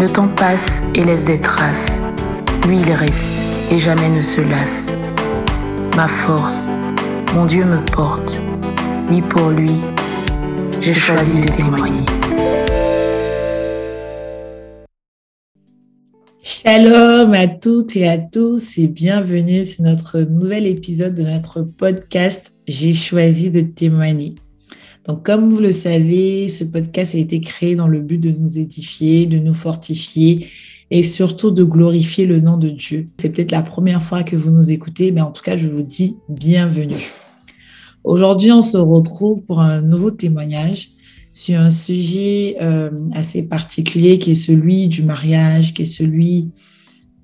Le temps passe et laisse des traces. Lui, il reste et jamais ne se lasse. Ma force, mon Dieu me porte. Lui pour lui, j'ai choisi de témoigner. Shalom à toutes et à tous et bienvenue sur notre nouvel épisode de notre podcast J'ai choisi de témoigner. Donc comme vous le savez, ce podcast a été créé dans le but de nous édifier, de nous fortifier et surtout de glorifier le nom de Dieu. C'est peut-être la première fois que vous nous écoutez, mais en tout cas, je vous dis bienvenue. Aujourd'hui, on se retrouve pour un nouveau témoignage sur un sujet euh, assez particulier qui est celui du mariage, qui est celui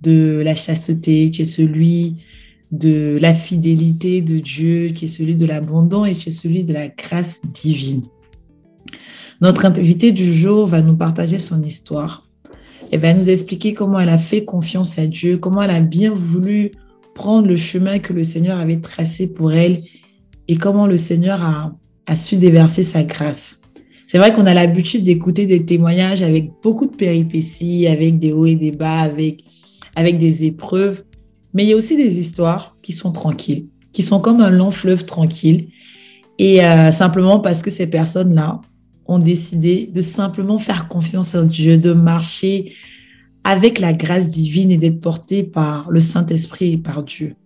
de la chasteté, qui est celui de la fidélité de Dieu, qui est celui de l'abondance et qui est celui de la grâce divine. Notre invité du jour va nous partager son histoire. Elle va nous expliquer comment elle a fait confiance à Dieu, comment elle a bien voulu prendre le chemin que le Seigneur avait tracé pour elle et comment le Seigneur a, su déverser sa grâce. C'est vrai qu'on a l'habitude d'écouter des témoignages avec beaucoup de péripéties, avec des hauts et des bas, avec des épreuves. Mais il y a aussi des histoires qui sont tranquilles, qui sont comme un long fleuve tranquille. Et euh, simplement parce que ces personnes-là ont décidé de simplement faire confiance en Dieu, de marcher avec la grâce divine et d'être porté par le Saint-Esprit et par Dieu.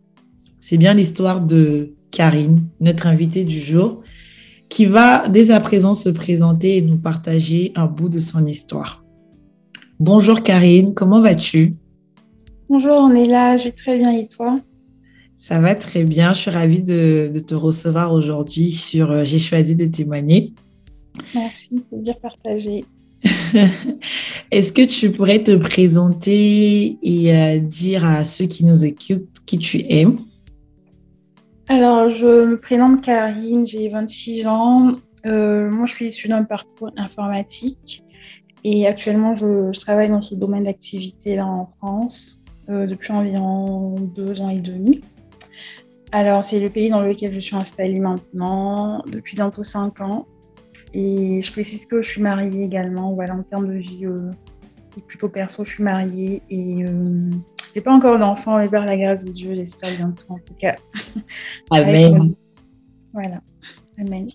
C'est bien l'histoire de Karine, notre invitée du jour qui va dès à présent se présenter et nous partager un bout de son histoire. Bonjour Karine, comment vas-tu? Bonjour, on est là, je vais très bien et toi? Ça va très bien, je suis ravie de, te recevoir aujourd'hui sur euh, J'ai choisi de témoigner. Merci, plaisir partagé. Est-ce que tu pourrais te présenter et euh, dire à ceux qui nous écoutent qui tu es? Alors, je me prénomme Karine, j'ai 26 ans. Euh, moi, je suis issue d'un parcours informatique et actuellement, je, travaille dans ce domaine d'activité là en France depuis environ deux ans et demi. Alors, c'est le pays dans lequel je suis installée maintenant depuis bientôt cinq ans. Et je précise que je suis mariée également. Voilà, en termes de vie euh, et plutôt perso, je suis mariée et j'ai pas encore d'enfant, mais par la grâce de Dieu, j'espère bientôt en tout cas. Amen. Voilà. Amen.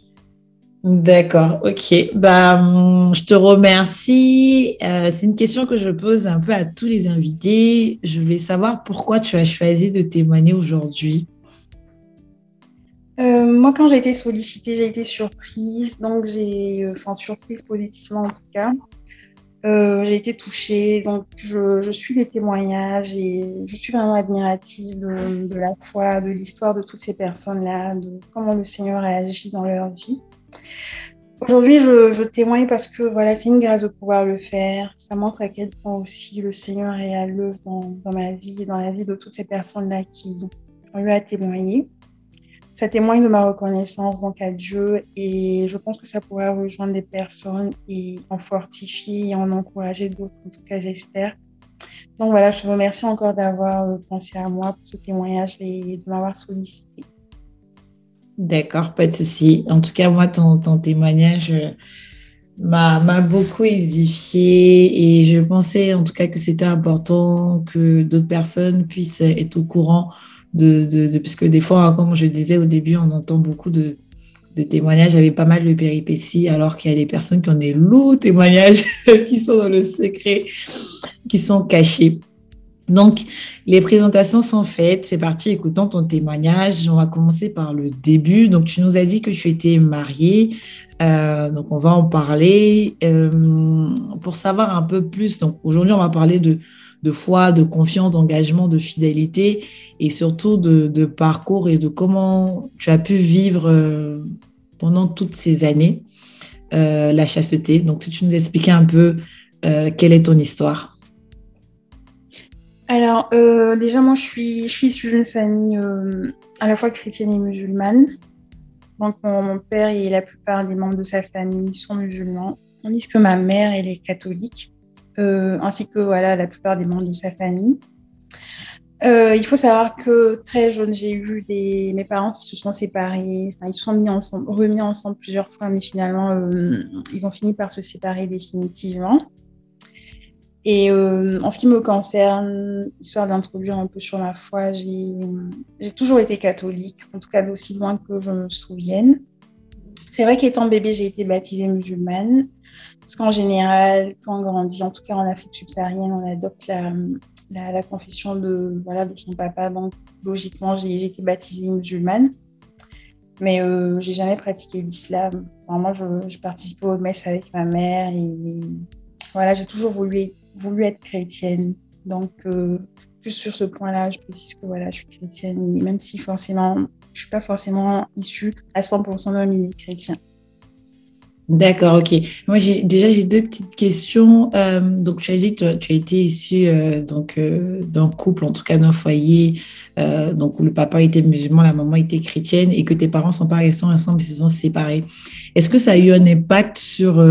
D'accord, ok. Bah, hum, je te remercie. Euh, c'est une question que je pose un peu à tous les invités. Je voulais savoir pourquoi tu as choisi de témoigner aujourd'hui. Euh, moi, quand j'ai été sollicitée, j'ai été surprise. Donc, j'ai, euh, enfin, surprise positivement en tout cas. J'ai été touchée, donc je, je, suis des témoignages et je suis vraiment admirative de, de la foi, de l'histoire de toutes ces personnes-là, de comment le Seigneur a agi dans leur vie. Aujourd'hui, je, témoigne parce que voilà, c'est une grâce de pouvoir le faire. Ça montre à quel point aussi le Seigneur est à l'œuvre dans, ma vie et dans la vie de toutes ces personnes-là qui ont eu à témoigner ça témoigne de ma reconnaissance donc à Dieu et je pense que ça pourrait rejoindre des personnes et en fortifier et en encourager d'autres, en tout cas j'espère. Donc voilà, je te remercie encore d'avoir euh, pensé à moi pour ce témoignage et de m'avoir sollicité. D'accord, pas de souci. En tout cas, moi, ton, ton témoignage euh, m'a beaucoup édifié et je pensais en tout cas que c'était important que d'autres personnes puissent être au courant de, de, puisque des fois, hein, comme je disais au début, on entend beaucoup de, de témoignages avec pas mal de péripéties, alors qu'il y a des personnes qui ont des lourds témoignages qui sont dans le secret, qui sont cachés. Donc, les présentations sont faites. C'est parti, écoutons ton témoignage. On va commencer par le début. Donc, tu nous as dit que tu étais mariée. Euh, donc, on va en parler. Euh, pour savoir un peu plus, donc aujourd'hui, on va parler de, foi, de confiance, d'engagement, de fidélité et surtout de, parcours et de comment tu as pu vivre euh, pendant toutes ces années la chasteté. Donc, si tu nous expliquais un peu quelle est ton histoire. Alors, euh, déjà, moi, je suis, je suis issue d'une famille euh, à la fois chrétienne et musulmane. Donc, mon, père et la plupart des membres de sa famille sont musulmans, tandis que ma mère, elle est catholique, euh, ainsi que voilà, la plupart des membres de sa famille. il faut savoir que très jeune, j'ai eu mes parents qui se sont séparés, ils se sont remis ensemble plusieurs fois, mais finalement, ils ont fini par se séparer définitivement. Et euh, en ce qui me concerne, histoire d'introduire un peu sur ma foi, j'ai toujours été catholique, en tout cas d'aussi loin que je me souvienne. C'est vrai qu'étant bébé, j'ai été baptisée musulmane, parce qu'en général, quand on grandit, en tout cas en Afrique subsaharienne, on adopte la, la, confession de, voilà, de son papa, donc logiquement, j'ai été baptisée musulmane. Mais euh, j'ai jamais pratiqué l'islam. Enfin, moi, je, je participais aux messes avec ma mère et voilà, j'ai toujours voulu voulu être chrétienne. Donc, euh, juste sur ce point-là, je précise que voilà, je suis chrétienne, même si forcément, je suis pas forcément issue à 100% d'un milieu chrétien. D'accord, ok. Moi, j'ai déjà j'ai deux petites questions. Euh, donc, tu as dit que tu as été issu euh, donc euh, d'un couple, en tout cas d'un foyer, donc où le papa était musulman, la maman était chrétienne, et que tes parents sont pas restés ensemble, ils se sont séparés. Est-ce que ça a eu un impact sur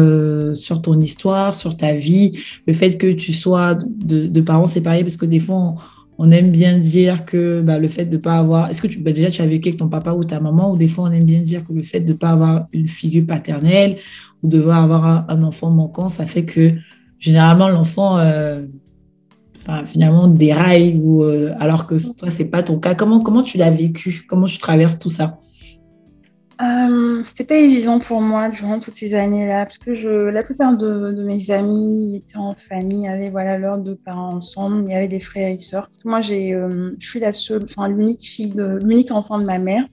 sur ton histoire, sur ta vie, le fait que tu sois de, de parents séparés, parce que des fois on aime bien dire que bah, le fait de ne pas avoir. Est-ce que tu, bah, déjà tu as vécu avec ton papa ou ta maman, ou des fois on aime bien dire que le fait de ne pas avoir une figure paternelle ou de devoir avoir un, enfant manquant, ça fait que généralement l'enfant, euh, finalement, déraille, euh, alors que toi, ce n'est pas ton cas. Comment, comment tu l'as vécu? Comment tu traverses tout ça? Euh, c'était pas évident pour moi durant toutes ces années-là, parce que je, la plupart de, mes amis étaient en famille, avaient voilà leurs deux parents ensemble, il y avait des frères et sœurs. moi, j'ai, euh, je suis la seule, enfin l'unique fille, l'unique enfant de ma mère.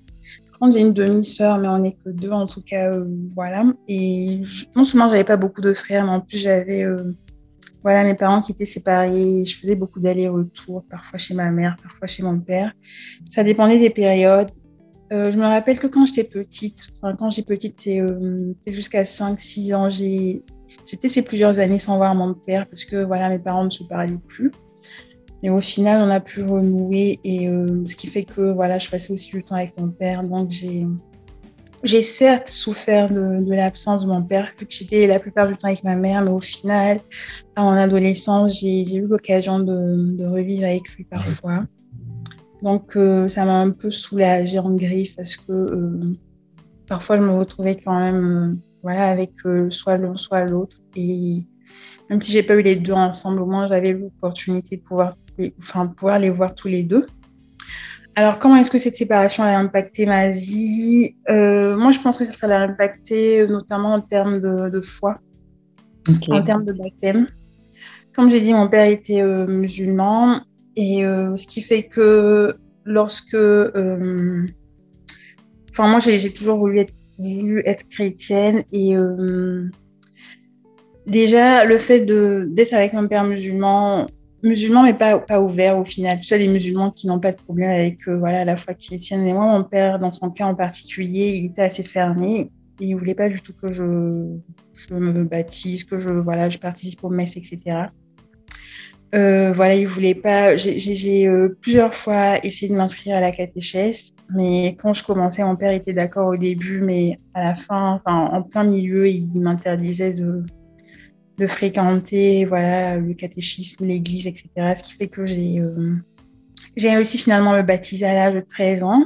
Quand j'ai une demi-sœur, mais on n'est que deux en tout cas, euh, voilà. Et non seulement j'avais pas beaucoup de frères, mais en plus j'avais euh, voilà, mes parents qui étaient séparés. Je faisais beaucoup d'allers-retours, parfois chez ma mère, parfois chez mon père. Ça dépendait des périodes. Euh, je me rappelle que quand j'étais petite, enfin, quand j'étais petite, c'est euh, jusqu'à 5-6 ans, j'étais ces plusieurs années sans voir mon père parce que voilà, mes parents ne se parlaient plus. Mais au final, on a pu renouer et euh, ce qui fait que voilà, je passais aussi du temps avec mon père. Donc j'ai j'ai certes souffert de, de l'absence de mon père, vu que j'étais la plupart du temps avec ma mère, mais au final, en adolescence, j'ai eu l'occasion de, de, revivre avec lui parfois. Donc, euh, ça m'a un peu soulagée en griffe parce que euh, parfois, je me retrouvais quand même euh, voilà, avec soit l'un, soit l'autre. Et même si j'ai pas eu les deux ensemble, au moins, j'avais l'opportunité de pouvoir les, enfin, pouvoir les voir tous les deux. Alors, comment est-ce que cette séparation a impacté ma vie? Moi, je pense que ça l'a impacté notamment en termes de, de foi, en termes de baptême. Comme j'ai dit, mon père était musulman et euh, ce qui fait que lorsque. Euh, enfin, moi, j'ai toujours voulu être, chrétienne et. Euh, déjà, le fait d'être avec un père musulman, musulman mais pas, ouvert au final. Tu sais, les musulmans qui n'ont pas de problème avec la foi chrétienne. Mais moi, mon père, dans son cas en particulier, il était assez fermé. Et il voulait pas du tout que je, je me baptise, que je, voilà, je participe aux messes, etc. Euh, voilà, il voulait pas. J'ai euh, plusieurs fois essayé de m'inscrire à la catéchèse, mais quand je commençais, mon père était d'accord au début, mais à la fin, enfin, en plein milieu, il m'interdisait de, de fréquenter, voilà, le catéchisme, l'église, etc. Ce qui fait que j'ai euh, réussi finalement à me baptiser à l'âge de 13 ans.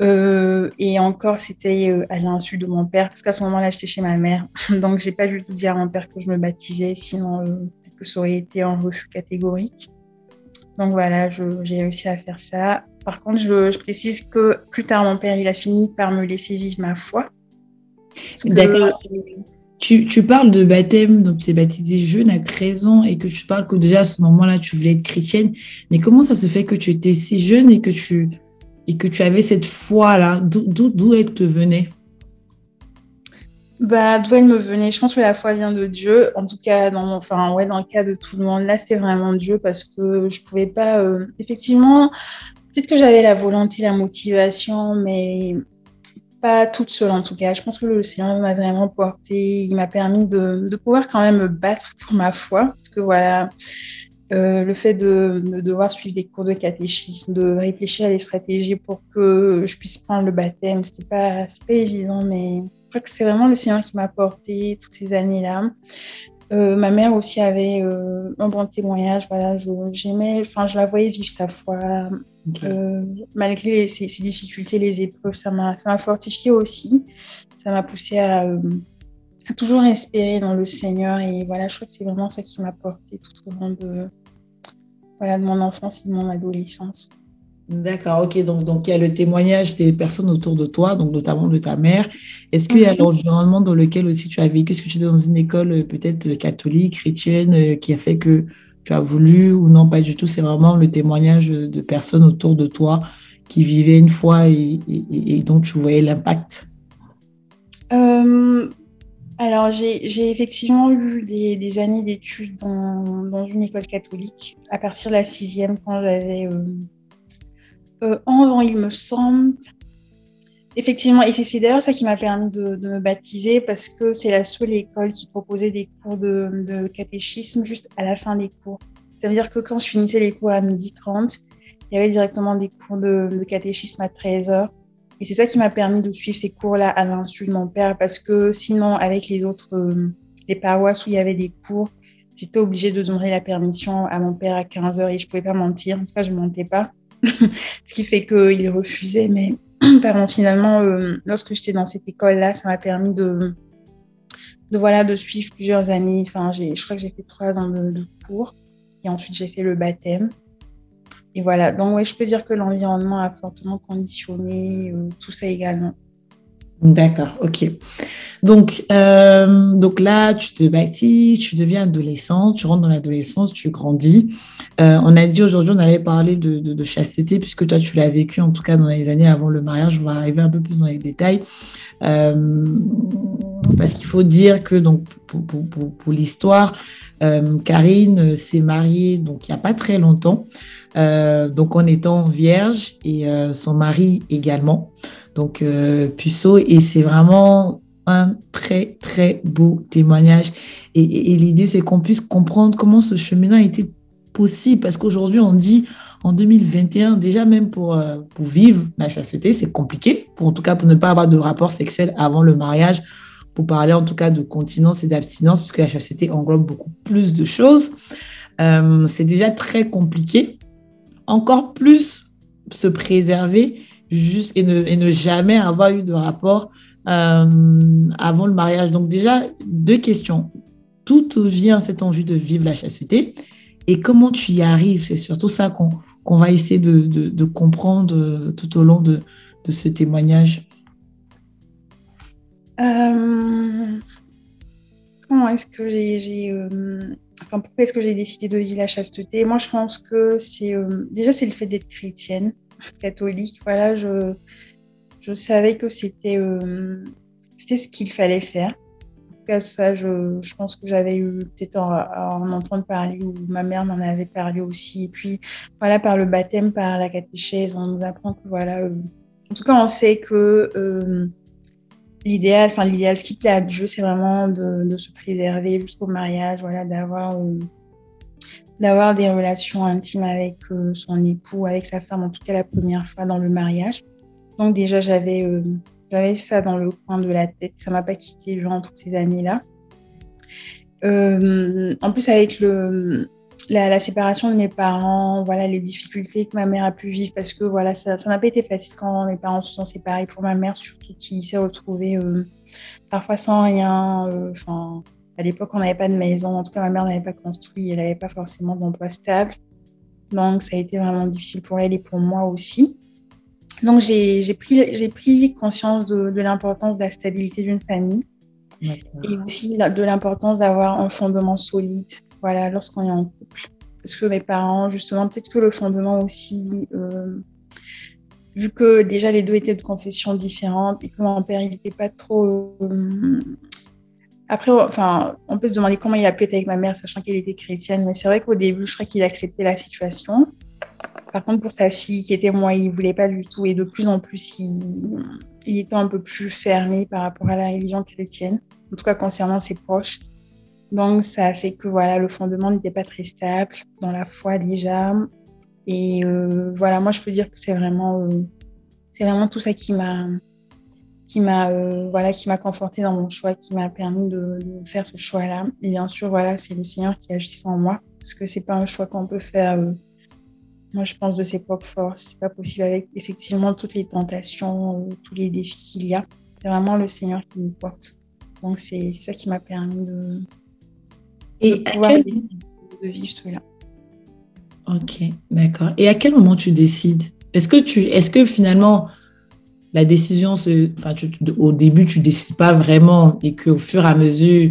Euh, et encore, c'était euh, à l'insu de mon père, parce qu'à ce moment-là, j'étais chez ma mère. Donc, j'ai pas dû dire à mon père que je me baptisais, sinon euh, que ça aurait été un refus catégorique. Donc voilà, j'ai réussi à faire ça. Par contre, je, précise que plus tard, mon père, il a fini par me laisser vivre ma foi. D'accord. Tu, tu, parles de baptême, donc tu es baptisé jeune à 13 ans et que tu parles que déjà à ce moment-là, tu voulais être chrétienne. Mais comment ça se fait que tu étais si jeune et que tu et que tu avais cette foi-là, d'où elle te venait bah, d'où elle me venait Je pense que la foi vient de Dieu. En tout cas, dans, enfin, ouais, dans le cas de tout le monde, là, c'est vraiment Dieu parce que je pouvais pas. Euh, effectivement, peut-être que j'avais la volonté, la motivation, mais pas toute seule en tout cas. Je pense que le Seigneur m'a vraiment porté. Il m'a permis de, pouvoir quand même me battre pour ma foi. Parce que voilà, Euh, le fait de, devoir suivre des cours de catéchisme, de réfléchir à des stratégies pour que je puisse prendre le baptême, c'était pas, pas évident, mais crois que c'est vraiment le Seigneur qui m'a porté toutes ces années-là. Euh, ma mère aussi avait euh, un bon témoignage. Voilà, j'aimais, enfin, je la voyais vivre sa foi euh, malgré ses, difficultés, les épreuves. Ça m'a, fortifié aussi. Ça m'a poussé à, toujours espérer dans le Seigneur. Et voilà, je crois que c'est vraiment ça qui m'a porté tout au long de, voilà, de mon enfance et de mon adolescence. D'accord, ok. Donc, donc, il y a le témoignage des personnes autour de toi, donc notamment de ta mère. Est-ce qu'il y a mhm. l'environnement dans lequel aussi tu as vécu? Est-ce que tu étais dans une école euh, peut-être euh, catholique, chrétienne, euh, qui a fait que tu as voulu ou non, pas du tout? C'est vraiment le témoignage de personnes autour de toi qui vivaient une foi et, dont tu voyais l'impact Alors, j'ai effectivement eu des, années d'études dans, dans, une école catholique à partir de la sixième quand j'avais 11 ans, il me semble. Effectivement, et c'est d'ailleurs ça qui m'a permis de, me baptiser parce que c'est la seule école qui proposait des cours de, catéchisme juste à la fin des cours. Ça veut dire que quand je finissais les cours à midi 30, il y avait directement des cours de, catéchisme à 13 h Et c'est ça qui m'a permis de suivre ces cours-là à l'insu de mon père parce que sinon, avec les autres, euh, les paroisses où il y avait des cours, j'étais obligée de demander la permission à mon père à 15 h et je pouvais pas mentir. En tout cas, je mentais pas. ce qui fait qu'il refusait. Mais pardon, finalement, euh, lorsque j'étais dans cette école-là, ça m'a permis de, de, voilà, de suivre plusieurs années. Enfin, je crois que j'ai fait trois ans de, cours et ensuite j'ai fait le baptême. Et voilà, donc je peux dire que l'environnement a fortement conditionné euh, tout ça également. D'accord, ok. Donc, euh, donc là, tu te bâtis, tu deviens adolescent, tu rentres dans l'adolescence, tu grandis. Euh, on a dit aujourd'hui, on allait parler de, chasteté, puisque toi, tu l'as vécu, en tout cas, dans les années avant le mariage. On va arriver un peu plus dans les détails. Euh, parce qu'il faut dire que, donc, pour, l'histoire, Karine s'est mariée donc, il n'y a pas très longtemps, donc en étant vierge, et son mari également donc euh, Puceau, et c'est vraiment un très, très beau témoignage. Et, l'idée, c'est qu'on puisse comprendre comment ce chemin a été possible, parce qu'aujourd'hui, on dit en 2021, déjà même pour, euh, pour vivre la chasteté, c'est compliqué, pour, en tout cas pour ne pas avoir de rapport sexuel avant le mariage, pour parler en tout cas de continence et d'abstinence, parce que la chasteté englobe beaucoup plus de choses. Euh, c'est déjà très compliqué. Encore plus se préserver juste et ne, et ne jamais avoir eu de rapport euh, avant le mariage. Donc déjà, deux questions. Tout vient cette envie de vivre la chasteté et comment tu y arrives? C'est surtout ça qu'on qu'on va essayer de, de, comprendre euh, tout au long de, de ce témoignage. Euh, comment est-ce que j'ai... enfin, pourquoi est-ce que j'ai décidé de vivre la chasteté? Moi, je pense que c'est... déjà, c'est le fait d'être chrétienne catholique. Voilà, je, je savais que c'était euh, c'était ce qu'il fallait faire. En tout cas, ça, je, je pense que j'avais eu peut-être à, en entendre parler ou ma mère m'en avait parlé aussi. Et puis, voilà, par le baptême, par la catéchèse, on nous apprend que, voilà, euh, en tout cas, on sait que euh, l'idéal, enfin, l'idéal, ce qui plaît à Dieu, c'est vraiment de, de, se préserver jusqu'au mariage, voilà, d'avoir d'avoir des relations intimes avec euh, son époux, avec sa femme, en tout cas la première fois dans le mariage. Donc déjà, j'avais euh, j'avais ça dans le coin de la tête. Ça m'a pas quitté durant toutes ces années-là. Euh, en plus, avec le, la, séparation de mes parents, voilà les difficultés que ma mère a pu vivre, parce que voilà, ça n'a pas été facile quand mes parents se sont séparés pour ma mère, surtout qui s'est retrouvée parfois sans rien. À l'époque, on n'avait pas de maison. En tout cas, ma mère n'avait pas construit. Elle n'avait pas forcément d'emploi stable. Donc, ça a été vraiment difficile pour elle et pour moi aussi. Donc, j'ai pris, pris conscience de, l'importance de la stabilité d'une famille et aussi de l'importance d'avoir un fondement solide voilà, lorsqu'on est en couple. Parce que mes parents, justement, peut-être que le fondement aussi, euh, vu que déjà les deux étaient de confessions différentes et que mon père, n'était pas trop euh, après, enfin, on peut se demander comment il a pu être avec ma mère, sachant qu'elle était chrétienne. Mais c'est vrai qu'au début, je crois qu'il acceptait la situation. Par contre, pour sa fille, qui était moi, il voulait pas du tout. Et de plus en plus, il, était un peu plus fermé par rapport à la religion chrétienne. En tout cas, concernant ses proches. Donc, ça a fait que voilà, le fondement n'était pas très stable dans la foi déjà. Et euh, voilà, moi, je peux dire que c'est vraiment, euh, c'est vraiment tout ça qui m'a, qui m'a, euh, voilà, qui m'a conforté dans mon choix, qui m'a permis de, de, faire ce choix-là. Et bien sûr, voilà, c'est le Seigneur qui agit en moi, parce que c'est pas un choix qu'on peut faire. moi, je pense de ses propres forces. C'est pas possible avec effectivement toutes les tentations, tous les défis qu'il y a. C'est vraiment le Seigneur qui nous porte. Donc, c'est ça qui m'a permis de, Et de pouvoir quel... de vivre cela. Ok, d'accord. Et à quel moment tu décides? Est-ce que tu, est-ce que finalement la décision, au début tu décides pas vraiment et qu'au fur et à mesure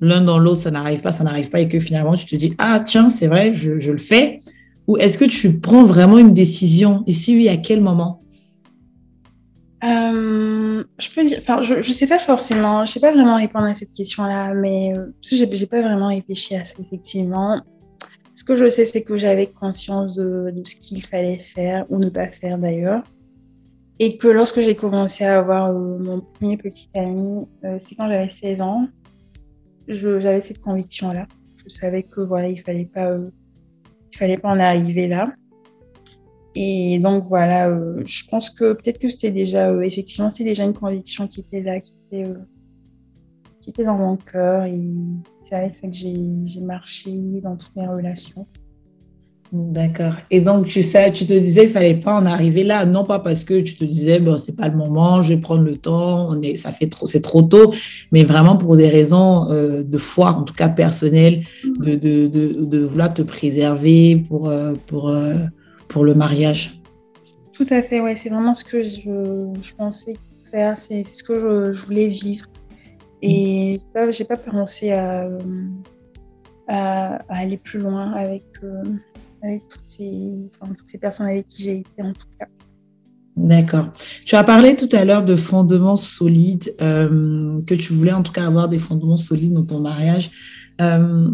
l'un dans l'autre ça n'arrive pas, ça n'arrive pas et que finalement tu te dis ah tiens c'est vrai je, je, le fais ou est-ce que tu prends vraiment une décision? Et si oui à quel moment? Euh, je peux dire, enfin, je, je sais pas forcément, je sais pas vraiment répondre à cette question-là, mais euh, parce que j'ai, pas vraiment réfléchi à ça effectivement. Ce que je sais, c'est que j'avais conscience de ce qu'il fallait faire ou ne pas faire d'ailleurs. Et que lorsque j'ai commencé à avoir euh, mon premier petit ami, euh, c'est quand j'avais 16 ans, j'avais cette conviction-là. Je savais que voilà, il fallait pas, euh, il fallait pas en arriver là. Et donc voilà, euh, je pense que peut-être que c'était déjà, euh, effectivement, c'était déjà une conviction qui était là, qui était, euh, qui était dans mon cœur. Et c'est avec ça que j'ai marché dans toutes mes relations. D'accord. Et donc, tu sais, tu te disais, il fallait pas en arriver là, non pas parce que tu te disais, bon, c'est pas le moment, je vais prendre le temps, on est, ça fait trop, c'est trop tôt, mais vraiment pour des raisons euh, de foi, en tout cas personnelles, de, de, de, de vouloir te préserver pour, euh, pour, euh, pour le mariage. Tout à fait, ouais, c'est vraiment ce que je, je pensais faire, c'est ce que je, je, voulais vivre. Et mmh. j'ai pas, pas pensé à, à, à, aller plus loin avec, avec toutes, ces, enfin, toutes ces personnes avec qui j'ai été en tout cas. D'accord. Tu as parlé tout à l'heure de fondements solides, euh, que tu voulais en tout cas avoir des fondements solides dans ton mariage. Euh,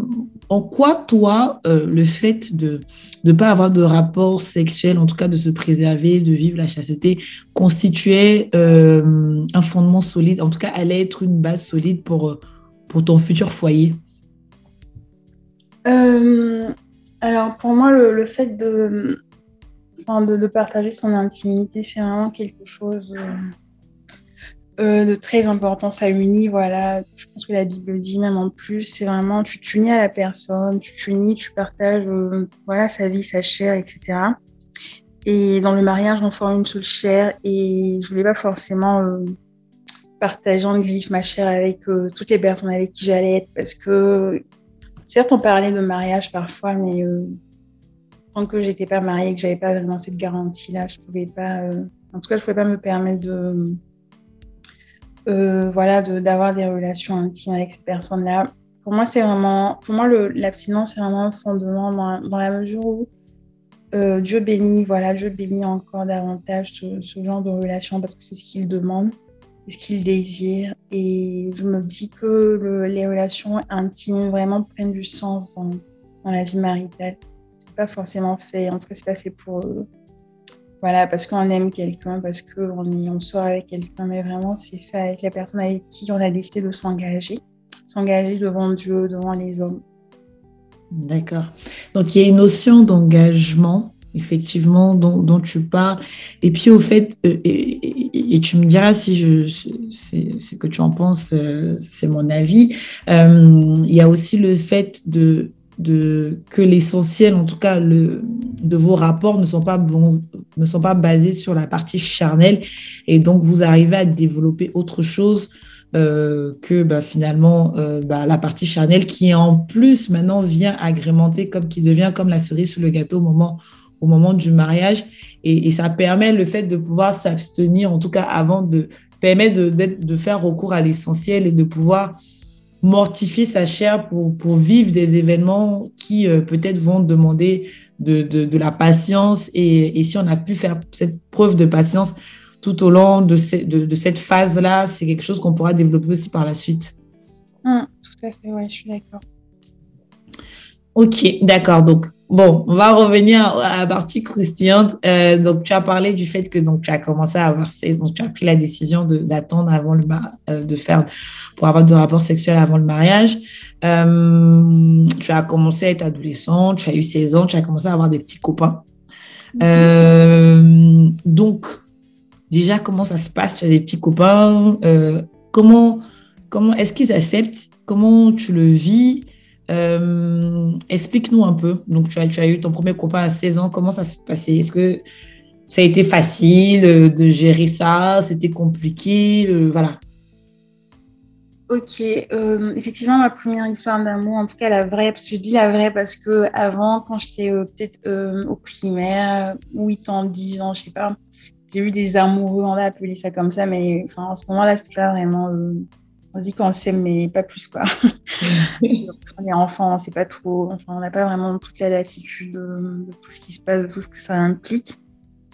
en quoi, toi, euh, le fait de ne pas avoir de rapport sexuel, en tout cas de se préserver, de vivre la chasteté, constituait un fondement solide, en tout cas allait être une base solide pour, pour ton futur foyer? Alors, pour moi, le, fait de, partager son intimité, c'est vraiment quelque chose euh, de très important. Ça unit, voilà. Je pense que la Bible dit même en plus, c'est vraiment tu t'unis à la personne, tu t'unis, tu partages, euh, voilà, sa vie, sa chair, etc. Et dans le mariage, on forme une seule chair et je voulais pas forcément euh, partager en griffe ma chair avec euh, toutes les personnes avec qui j'allais être parce que certes, on parlait de mariage parfois, mais euh, tant que j'étais pas mariée que j'avais pas vraiment cette garantie-là, je pouvais pas, euh, en tout cas, je pouvais pas me permettre de euh, voilà, d'avoir des relations intimes avec ces personnes-là. Pour moi, c'est vraiment, pour moi, l'abstinence, c'est vraiment un fondement dans, la mesure où Dieu bénit, voilà, Dieu bénit encore davantage ce, ce genre de relation parce que c'est ce qu'il demande, ce qu'il désire. Et je me dis que le, les relations intimes vraiment prennent du sens dans, la vie maritale. C'est pas forcément fait, en tout cas, c'est pas fait pour eux voilà, parce qu'on aime quelqu'un, parce qu'on on sort avec quelqu'un, mais vraiment, c'est fait avec la personne avec qui on a décidé de s'engager, s'engager devant Dieu, devant les hommes. D'accord. Donc, il y a une notion d'engagement, effectivement, dont, tu parles. Et puis, au fait, euh, et, tu me diras si je, ce que tu en penses, euh, c'est mon avis. Euh, il y a aussi le fait de de, que l'essentiel, en tout cas, le, de vos rapports ne sont, pas bons, ne sont pas basés sur la partie charnelle. Et donc, vous arrivez à développer autre chose que bah, finalement bah, la partie charnelle qui, en plus, maintenant vient agrémenter, comme qui devient comme la cerise sur le gâteau au moment, au moment du mariage. Et, et ça permet le fait de pouvoir s'abstenir, en tout cas, avant de permettre de, de faire recours à l'essentiel et de pouvoir mortifier sa chair pour, pour vivre des événements qui euh, peut-être vont demander de, de, de la patience. Et, et, si on a pu faire cette preuve de patience tout au long de, ce, de, de cette phase-là, c'est quelque chose qu'on pourra développer aussi par la suite. Mmh, tout à fait, oui, je suis d'accord. Ok, d'accord. Donc, bon, on va revenir à la partie croustillante. Euh, donc, tu as parlé du fait que donc tu as commencé à avoir, donc tu as pris la décision d'attendre avant le euh, de faire pour avoir de rapports sexuels avant le mariage. Euh, tu as commencé à être adolescente, tu as eu 16 ans, tu as commencé à avoir des petits copains. Euh, donc, déjà, comment ça se passe? Tu as des petits copains. Comment comment est-ce qu'ils acceptent? Comment tu le vis? Explique-nous un peu. Donc, tu as, eu ton premier copain à 16 ans. Comment ça s'est passé? Est-ce que ça a été facile euh, de gérer ça? C'était compliqué? Euh, Voilà. Ok, euh, effectivement, ma première histoire d'amour, en tout cas la vraie, parce que je dis la vraie parce que avant, quand j'étais peut-être au primaire, 8 ans, 10 ans, je sais pas, j'ai eu des amoureux, on va appeler ça comme ça, mais en ce moment-là, c'était pas vraiment. On se dit qu'on s'aime, mais pas plus, quoi. on est enfant, on sait pas trop, enfin, on n'a pas vraiment toute la latitude de, tout ce qui se passe, de tout ce que ça implique.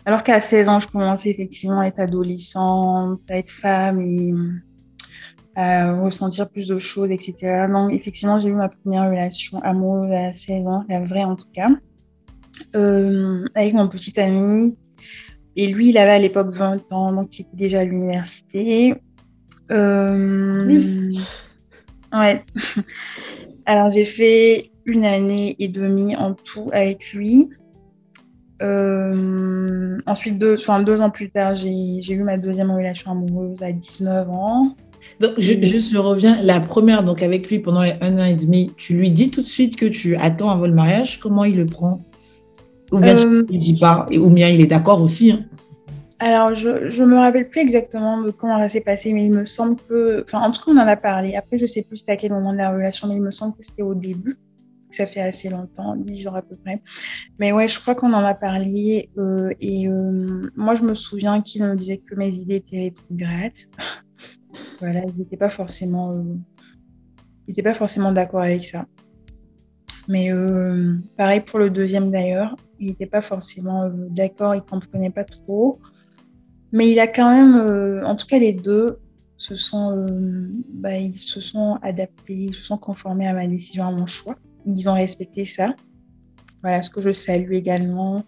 Alors qu'à 16 ans, je commençais effectivement à être adolescente, à être femme et à ressentir plus de choses, etc. Donc, effectivement, j'ai eu ma première relation amoureuse à 16 ans, la vraie en tout cas, euh, avec mon petit ami. Et lui, il avait à l'époque 20 ans, donc il était déjà à l'université. Euh, plus Ouais. Alors, j'ai fait une année et demie en tout avec lui. Euh, ensuite, deux, enfin, deux ans plus tard, j'ai eu ma deuxième relation amoureuse à 19 ans. Donc, je, juste, je reviens. La première, donc avec lui pendant un an et demi, tu lui dis tout de suite que tu attends avant le mariage? Comment il le prend? Ou bien euh, tu lui dis pas? Ou bien il est d'accord aussi hein? Alors, je ne me rappelle plus exactement de comment ça s'est passé, mais il me semble que. Enfin, en tout cas, on en a parlé. Après, je sais plus c'était à quel moment de la relation, mais il me semble que c'était au début ça fait assez longtemps, 10 ans à peu près. Mais ouais, je crois qu'on en a parlé. Euh, et euh, moi, je me souviens qu'il me disait que mes idées étaient rétrogrades. voilà, il n'était pas forcément, euh, il pas forcément d'accord avec ça. Mais pareil pour le deuxième d'ailleurs, il n'était pas forcément d'accord, il ne comprenait pas trop. Mais il a quand même, en tout cas les deux, se sont, bah, ils se sont adaptés, ils se sont conformés à ma décision, à mon choix ils ont respecté ça. Voilà, ce que je salue également.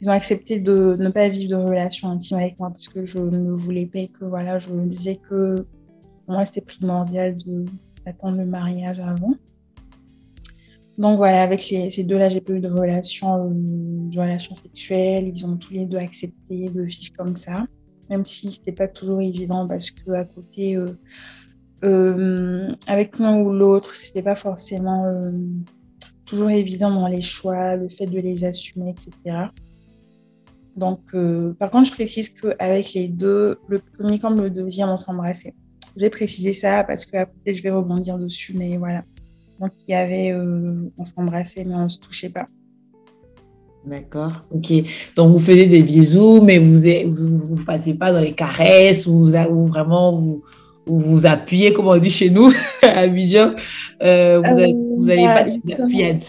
Ils ont accepté de ne pas vivre de relation intime avec moi parce que je ne voulais pas que, voilà, je disais que pour moi, c'était primordial d'attendre le mariage avant. Donc voilà, avec ces deux-là, j'ai pas eu de relation, euh, de relation sexuelle. Ils ont tous les deux accepté de vivre comme ça, même si c'était pas toujours évident parce que à côté, euh, euh, avec l'un ou l'autre, c'était pas forcément euh, toujours évident dans les choix, le fait de les assumer, etc. Donc, par contre, je précise qu'avec les deux, le premier comme le deuxième, on s'embrassait. J'ai précisé ça parce que peut-être je vais rebondir dessus, mais voilà. Donc, il y avait, on s'embrassait, mais on se touchait pas. D'accord, ok. Donc, vous faisiez des bisous, mais vous ne vous, vous, passez pas dans les caresses ou, vous, vraiment vous, vous appuyez, comme on dit chez nous, à Abidjan, euh, vous n'avez pas d'appuyade.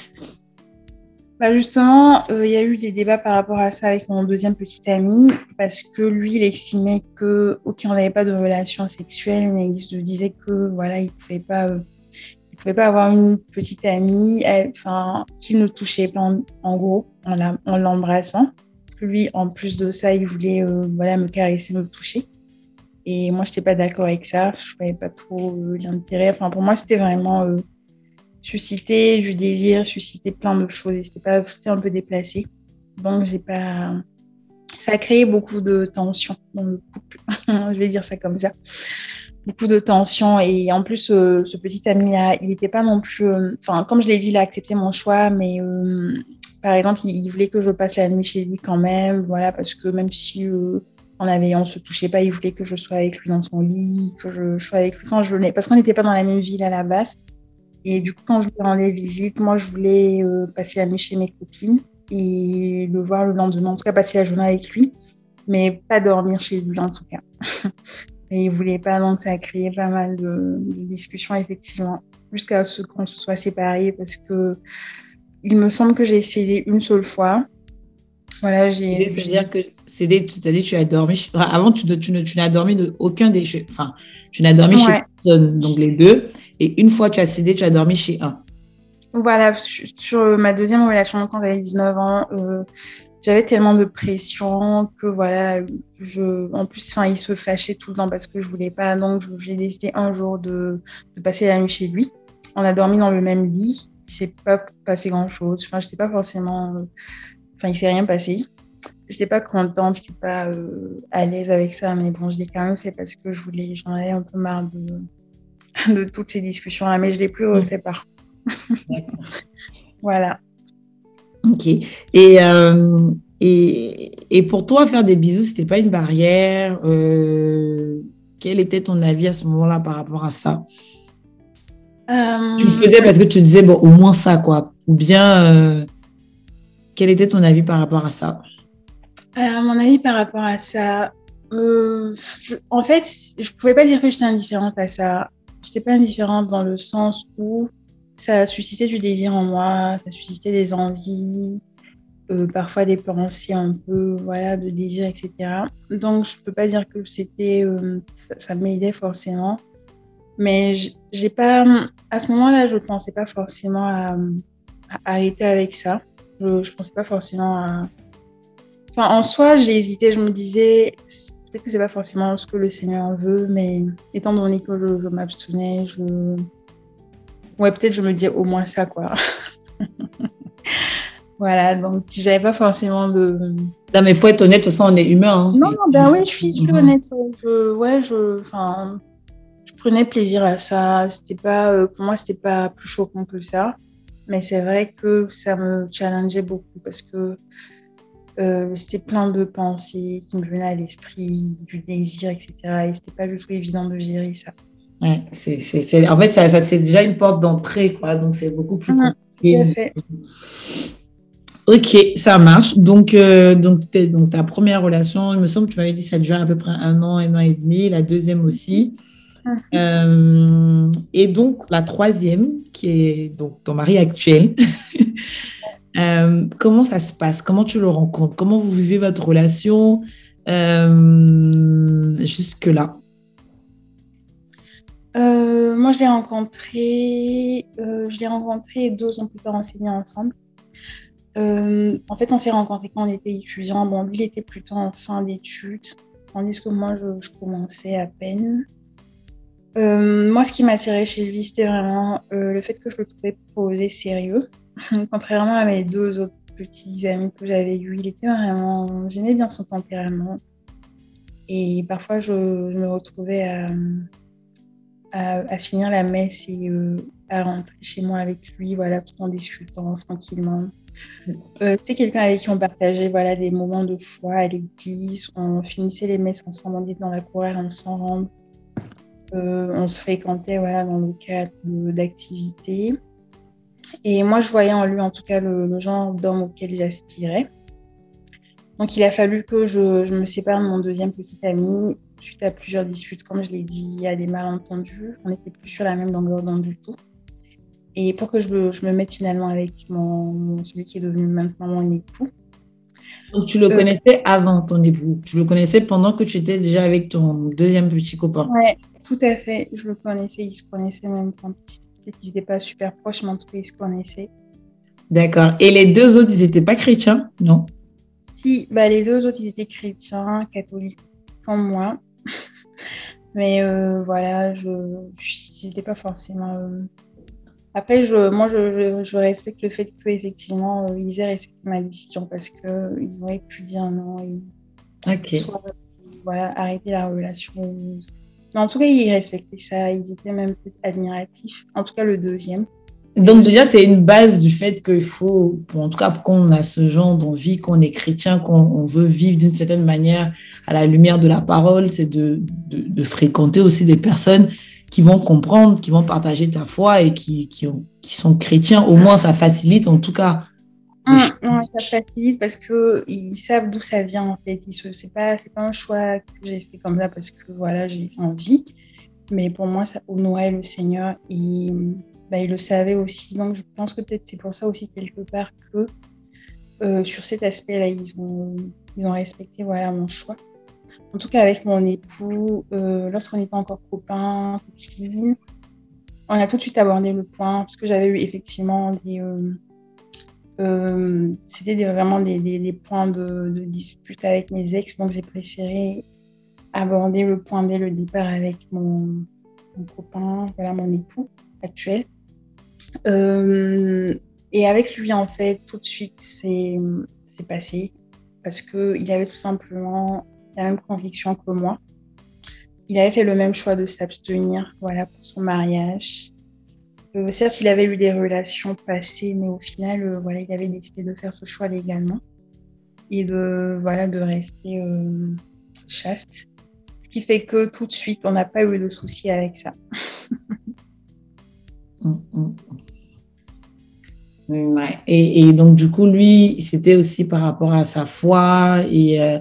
Bah justement, euh, il y a eu des débats par rapport à ça avec mon deuxième petit ami, parce que lui, il estimait que, ok, on n'avait pas de relation sexuelle, mais il se disait que, voilà, il pouvait pas, euh, pouvait pas avoir une petite amie, enfin, qu'il ne touchait pas en, gros, en l'embrassant, parce que lui, en plus de ça, il voulait, voilà, me caresser, me toucher. Et moi, je n'étais pas d'accord avec ça. Je ne voyais pas trop euh, l'intérêt. Enfin, pour moi, c'était vraiment euh, susciter du désir, susciter plein de choses. C'était un peu déplacé. Donc, j'ai pas. Ça a créé beaucoup de tensions dans le couple. je vais dire ça comme ça. Beaucoup de tensions. Et en plus, euh, ce petit ami-là, il n'était pas non plus. Enfin, comme je l'ai dit, il a accepté mon choix, mais par exemple, il, voulait que je passe la nuit chez lui quand même. Voilà, parce que même si on avait, on se touchait pas. Il voulait que je sois avec lui dans son lit, que je, sois avec lui quand je venais, parce qu'on n'était pas dans la même ville à la base. Et du coup, quand je lui rendais visite, moi, je voulais euh, passer la nuit chez mes copines et le voir le lendemain, en tout cas passer la journée avec lui, mais pas dormir chez lui en tout cas. et il voulait pas, donc ça a créé pas mal de, discussions effectivement, jusqu'à ce qu'on se soit séparés parce que il me semble que j'ai essayé une seule fois. Voilà, j'ai. C'est-à-dire que c'est-à-dire que tu as dormi. avant, tu, tu, tu n'as dormi de aucun des. Enfin, tu n'as dormi chez personne, donc les deux. Et une fois tu as cédé, tu as dormi chez un. Voilà, sur ma deuxième relation, quand j'avais 19 ans, euh, j'avais tellement de pression que voilà, je, en plus, enfin, il se fâchait tout le temps parce que je voulais pas. Donc, j'ai décidé un jour de, de, passer la nuit chez lui. On a dormi dans le même lit. Il s'est pas passé grand chose. Enfin, j'étais pas forcément, enfin, il s'est rien passé. J'étais pas contente, j'étais pas euh, à l'aise avec ça, mais bon, je l'ai quand même fait parce que je voulais, j'en avais un peu marre de, de toutes ces discussions-là, mais je l'ai plus refait par voilà. Ok. Et, euh, et, et, pour toi, faire des bisous, c'était pas une barrière. Euh, quel était ton avis à ce moment-là par rapport à ça? Euh, Tu le faisais parce que tu disais, bon, au moins ça, quoi. Ou bien, quel était ton avis par rapport à ça? Mon avis par rapport à ça, en fait, je pouvais pas dire que j'étais indifférente à ça. J'étais pas indifférente dans le sens où ça a suscité du désir en moi, ça a suscité des envies, euh, parfois des pensées un peu voilà, de désir, etc. Donc, je peux pas dire que c'était, euh, ça, m'aidait forcément. Mais j'ai pas, à ce moment-là, je pensais pas forcément à, arrêter avec ça. Je, je pensais pas forcément à. Enfin, en soi, j'ai hésité. Je me disais, peut-être que c'est pas forcément ce que le Seigneur veut, mais étant donné que je, je m'abstenais, je, ouais, peut-être je me dis au moins ça, quoi. voilà, donc j'avais pas forcément de. Non, mais faut être honnête, toute façon, on est humain. Hein. Non, non, ben oui, je suis, je suis honnête. Je, ouais, je, enfin, je prenais plaisir à ça. C'était pas, euh, pour moi, c'était pas plus choquant que ça. Mais c'est vrai que ça me challengeait beaucoup parce que euh, c'était plein de pensées qui me venaient à l'esprit, du désir, etc. Et c'était pas du tout évident de gérer ça. Ouais, c'est, en fait, ça, c'est déjà une porte d'entrée, quoi. Donc, c'est beaucoup plus compliqué. Ok, ça marche. Donc, euh, donc, donc, ta première relation, il me semble que tu m'avais dit que ça durait à peu près un an, un an et demi. La deuxième aussi. Euh, et donc, la troisième, qui est donc ton mari actuel. euh, comment ça se passe? Comment tu le rencontres? Comment vous vivez votre relation jusque-là? Euh, moi, je l'ai rencontré, euh, je l'ai rencontré deux ans plus tard, on ensemble. Euh, en fait, on s'est rencontrés quand on était étudiants. Bon, lui, il était plutôt en fin d'études, tandis que moi, je, commençais à peine. moi, ce qui m'attirait chez lui, c'était vraiment le fait que je le trouvais posé, sérieux. Contrairement à mes deux autres petits amis que j'avais eus, il était vraiment. J'aimais bien son tempérament. Et parfois, je me retrouvais à à, finir la messe et euh, à rentrer chez moi avec lui, voilà, tout en discutant tranquillement. Euh, c'est quelqu'un avec qui on partageait voilà, des moments de foi à l'église. On finissait les messes ensemble, on était dans la chorale ensemble. Euh, on se fréquentait voilà, dans le cadre d'activités. Et moi, je voyais en lui, en tout cas, le, genre d'homme auquel j'aspirais. Donc, il a fallu que je, je, me sépare de mon deuxième petit ami suite à plusieurs disputes, comme je l'ai dit, à des malentendus. On n'était plus sur la même longueur d'onde du tout. Et pour que je me, je me mette finalement avec mon, celui qui est devenu maintenant mon époux. Donc tu le euh, connaissais avant ton époux Tu le connaissais pendant que tu étais déjà avec ton deuxième petit copain Oui, tout à fait. Je le connaissais. Ils se connaissaient même quand ils n'étaient pas super proches, mais en tout cas, ils se connaissaient. D'accord. Et les deux autres, ils n'étaient pas chrétiens? Non Si, bah, les deux autres, ils étaient chrétiens, catholiques, comme moi. Mais euh, voilà, je n'étais pas forcément. Euh, après, je, moi, je, je, respecte le fait qu'effectivement, euh, ils aient respecté ma décision parce qu'ils auraient pu dire non et soit, voilà, arrêter la relation. Mais en tout cas, ils respectaient ça. Ils étaient même peut-être admiratifs. En tout cas, le deuxième. Donc déjà, c'est une base du fait qu'il faut, en tout cas, quand on a ce genre d'envie, qu'on est chrétien, qu'on veut vivre d'une certaine manière à la lumière de la parole, c'est de, de, fréquenter aussi des personnes qui vont comprendre, qui vont partager ta foi et qui, qui, qui sont chrétiens. Au moins, ça facilite en tout cas. Mmh, ça facilite parce qu'ils savent d'où ça vient en fait. Ce n'est pas, pas un choix que j'ai fait comme ça parce que voilà, j'ai envie. Mais pour moi, ça honorait le Seigneur bah, ils le savaient aussi. Donc je pense que peut-être c'est pour ça aussi quelque part que euh, sur cet aspect-là, ils ont, respecté mon choix. En tout cas, avec mon époux, euh, lorsqu'on était encore copains, copines, on a tout de suite abordé le point, parce que j'avais eu effectivement des, c'était vraiment des, points de, dispute avec mes ex, donc j'ai préféré aborder le point dès le départ avec mon, copain, voilà, mon époux actuel. Et avec lui, en fait, tout de suite, c'est passé parce qu'il avait tout simplement la même conviction que moi. Il avait fait le même choix de s'abstenir voilà, pour son mariage. Euh, certes, il avait eu des relations passées, mais au final, euh, voilà, il avait décidé de faire ce choix légalement et de, voilà, de rester euh, chaste. Ce qui fait que tout de suite, on n'a pas eu de soucis avec ça. Mm, mm. Et, donc, du coup, lui, c'était aussi par rapport à sa foi. Et, euh,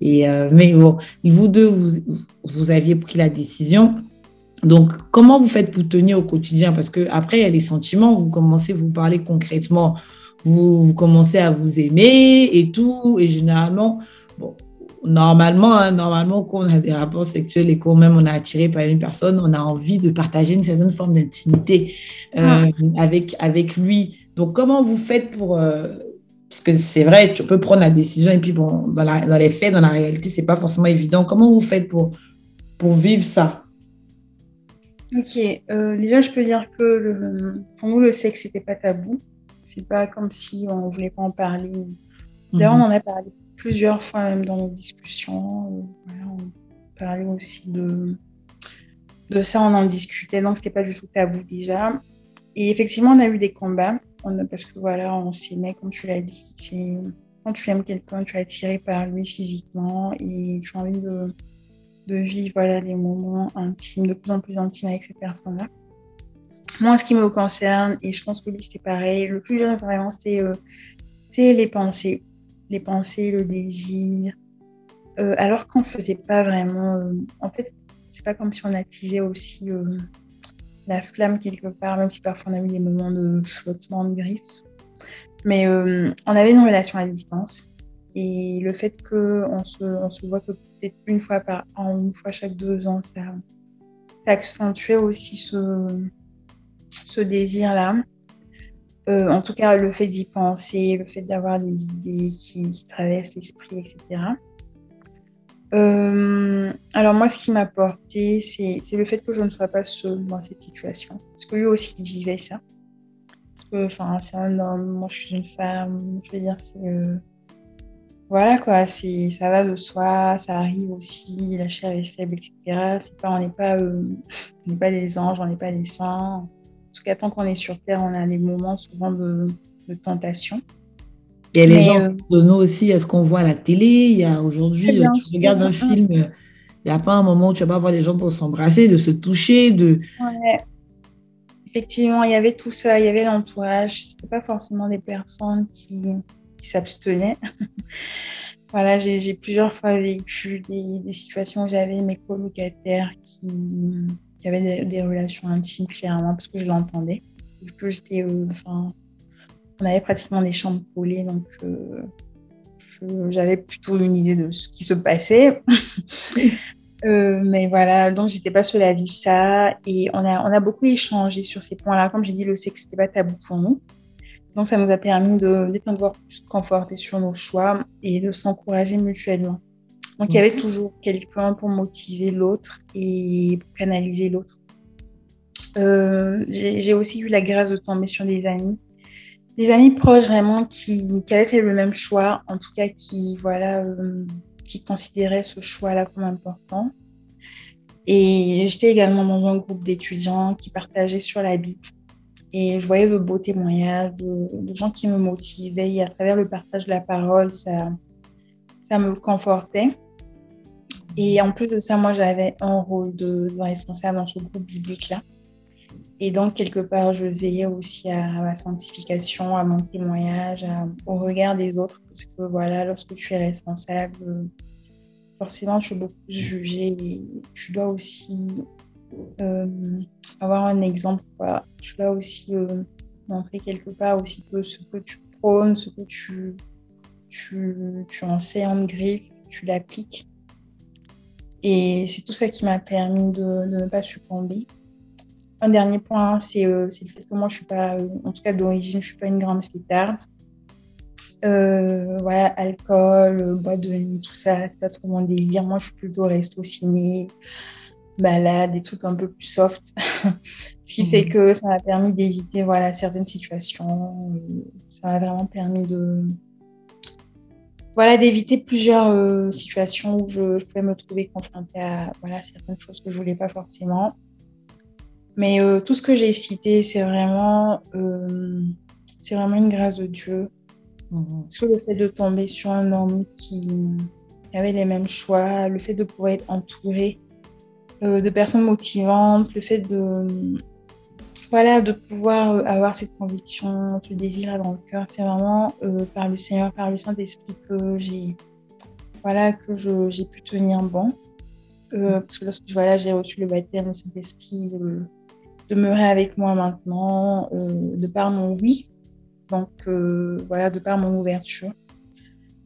et, euh, mais bon, vous deux, vous, vous aviez pris la décision. Donc, comment vous faites pour tenir au quotidien? Parce que après, il y a les sentiments. Vous commencez, vous parler concrètement. Vous, vous commencez à vous aimer et tout. Et généralement, bon, normalement, hein, normalement, quand on a des rapports sexuels et quand même on est attiré par une personne, on a envie de partager une certaine forme d'intimité euh, ah. avec, avec lui. Donc, comment vous faites pour... Euh, parce que c'est vrai, tu peux prendre la décision et puis bon, dans, les faits, dans la réalité, c'est pas forcément évident. Comment vous faites pour, pour vivre ça? Ok, euh, déjà je peux dire que le, pour nous le sexe c'était pas tabou. C'est pas comme si on voulait pas en parler. D'ailleurs mhm. on en a parlé plusieurs fois même dans nos discussions. on parlait aussi de, de ça, on en discutait, donc c'était pas du tout tabou déjà. Et effectivement on a eu des combats parce que voilà, on s'aimait, comme tu l'as dit. Quand tu aimes quelqu'un, tu es attiré par lui physiquement et tu as envie de, de vivre voilà, des moments intimes, de plus en plus intimes avec cette personne-là. Moi, ce qui me concerne, et je pense que lui, c'est pareil, le plus jeune, vraiment, c'est euh, les pensées. Les pensées, le désir. Euh, alors qu'on ne faisait pas vraiment. Euh, en fait, c'est pas comme si on attisait aussi la flamme quelque part, même si parfois on a eu des moments de flottement, de griffes. Mais euh, on avait une relation à distance. Et le fait qu'on se, on se voit peut-être une fois par an, une fois chaque deux ans, ça, ça accentuait aussi ce, ce désir-là. Euh, en tout cas, le fait d'y penser, le fait d'avoir des idées qui traversent l'esprit, etc. Euh, alors moi, ce qui m'a porté, c'est le fait que je ne sois pas seule dans cette situation. Parce que lui aussi, il vivait ça. enfin, c'est un homme, moi je suis une femme, je veux dire, c'est... Euh, voilà quoi, ça va de soi, ça arrive aussi, la chair est faible, etc. On n'est pas, euh, pas des anges, on n'est pas des saints. En tout cas, tant qu'on est sur Terre, on a des moments souvent de tentation. Il y a les gens euh, de nous aussi, est-ce qu'on voit à la télé Il y a aujourd'hui, tu regardes un film, il n'y a pas un moment où tu vas pas voir les gens de s'embrasser, de se toucher, de. Effectivement, il y avait tout ça, il y avait l'entourage. Ce pas forcément des personnes qui, qui s'abstenaient. voilà, j'ai plusieurs fois vécu des, des situations où j'avais mes colocataires qui, qui avaient des, relations intimes, clairement, parce que je l'entendais. Vu que j'étais, euh, enfin, on avait pratiquement des chambres collées, donc euh, j'avais plutôt une idée de ce qui se passait. Euh, mais voilà, donc j'étais pas seule à vivre ça et on a, on a beaucoup échangé sur ces points-là. Comme j'ai dit, le sexe n'était pas tabou pour nous. Donc ça nous a permis d'être un peu plus confortés sur nos choix et de s'encourager mutuellement. Donc il y avait toujours quelqu'un pour motiver l'autre et pour canaliser l'autre. Euh, j'ai aussi eu la grâce de tomber sur des amis des amis proches vraiment qui, qui, avaient fait le même choix, en tout cas qui, voilà, euh, qui considéraient ce choix-là comme important. Et j'étais également dans un groupe d'étudiants qui partageaient sur la Bible. Et je voyais de beaux témoignages de, gens qui me motivaient. Et à travers le partage de la parole, ça, ça me confortait. Et en plus de ça, moi, j'avais un rôle de responsable dans ce groupe biblique-là. Et donc, quelque part, je veillais aussi à, ma sanctification, à mon témoignage, au regard des autres. Parce que voilà, lorsque tu es responsable, forcément, tu es beaucoup jugé et tu dois aussi euh, avoir un exemple. Tu dois aussi euh, montrer quelque part aussi que ce que tu prônes, ce que tu, tu, tu enseignes en griffe, tu l'appliques. Et c'est tout ça qui m'a permis de ne pas succomber un dernier point, c'est euh, le fait que moi, je suis pas, euh, en tout cas d'origine, je suis pas une grande fêtarde. Euh, voilà, alcool, boîte de nuit, tout ça, c'est pas trop mon délire. Moi, je suis plutôt resto ciné, balade, des trucs un peu plus soft. Ce qui fait mhm. que ça m'a permis d'éviter voilà, certaines situations. Ça m'a vraiment permis de, voilà, d'éviter plusieurs euh, situations où je, pouvais me trouver confrontée à voilà, certaines choses que je voulais pas forcément. Mais euh, tout ce que j'ai cité, c'est vraiment, euh, c'est vraiment une grâce de Dieu. Mhm. Parce que le fait de tomber sur un homme qui, avait les mêmes choix, le fait de pouvoir être entouré de personnes motivantes, le fait de, voilà, de pouvoir euh, avoir cette conviction, ce désir dans le cœur, c'est vraiment euh, par le Seigneur, par le Saint-Esprit que j'ai voilà, que j'ai pu tenir bon. Euh, parce que lorsque voilà, j'ai reçu le baptême, le Saint-Esprit demeurait avec moi maintenant, de par mon oui, donc voilà, de par mon ouverture.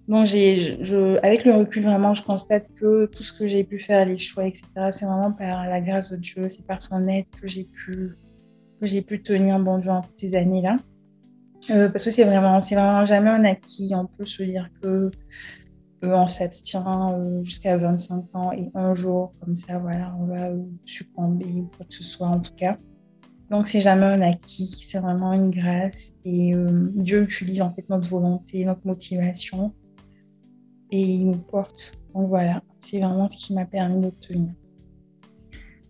Donc, j'ai, je, avec le recul, vraiment, je constate que tout ce que j'ai pu faire, les choix, etc., c'est vraiment par la grâce de Dieu, c'est par son aide que j'ai pu que j'ai pu tenir bon durant toutes ces années-là. Euh, parce que c'est vraiment, c'est vraiment jamais un acquis. On peut se dire que euh, on s'abstient euh, jusqu'à 25 ans et un jour, comme ça, voilà, on va succomber ou quoi que ce soit en tout cas. Donc c'est jamais un acquis, c'est vraiment une grâce et Dieu utilise en fait notre volonté, notre motivation et il nous porte. Donc voilà, c'est vraiment ce qui m'a permis d'obtenir.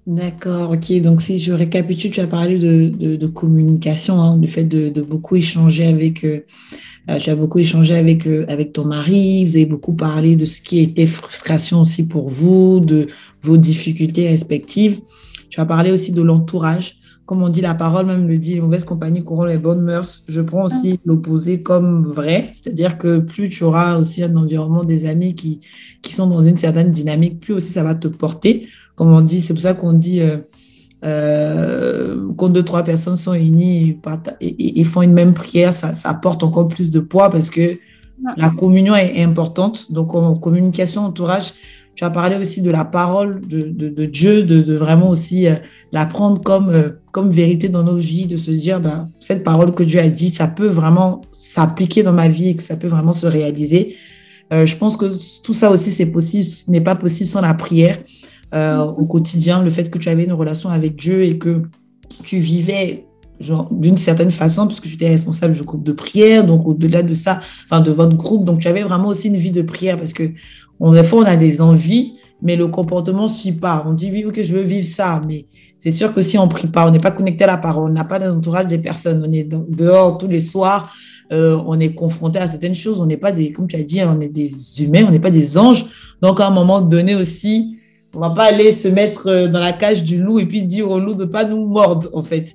D'accord, ok. Donc, si je récapitule, tu as parlé de, de, communication, hein, du fait de, beaucoup échanger avec, euh, euh, tu as beaucoup échangé avec, euh, avec ton mari, vous avez beaucoup parlé de ce qui était frustration aussi pour vous, de vos difficultés respectives. Tu as parlé aussi de l'entourage. Comme on dit, la parole même le dit, mauvaise compagnie courant les bonnes mœurs. Je prends aussi l'opposé comme vrai, c'est-à-dire que plus tu auras aussi un environnement des amis qui, qui sont dans une certaine dynamique, plus aussi ça va te porter comme on dit, c'est pour ça qu'on dit euh, euh, quand deux, trois personnes sont unies et, font une même prière, ça, ça, apporte encore plus de poids parce que la communion est importante. Donc, en communication, entourage, tu as parlé aussi de la parole de, de, Dieu, de, de, vraiment aussi euh, la prendre comme, euh, comme vérité dans nos vies, de se dire, bah, cette parole que Dieu a dit, ça peut vraiment s'appliquer dans ma vie et que ça peut vraiment se réaliser. je pense que tout ça aussi, c'est possible, ce n'est pas possible sans la prière. Euh, au quotidien, le fait que tu avais une relation avec Dieu et que tu vivais d'une certaine façon, puisque tu étais responsable du groupe de prière, donc au-delà de ça, enfin de votre groupe, donc tu avais vraiment aussi une vie de prière, parce que on, des fois on a des envies, mais le comportement suit pas. On dit oui, ok, je veux vivre ça, mais c'est sûr que si on ne prie pas, on n'est pas connecté à la parole, on n'a pas d'entourage des personnes, on est dehors tous les soirs, euh, on est confronté à certaines choses, on n'est pas des, comme tu as dit, on est des humains, on n'est pas des anges. Donc à un moment donné aussi, on va pas aller se mettre euh, dans la cage du loup et puis dire au loup de pas nous mordre, en fait.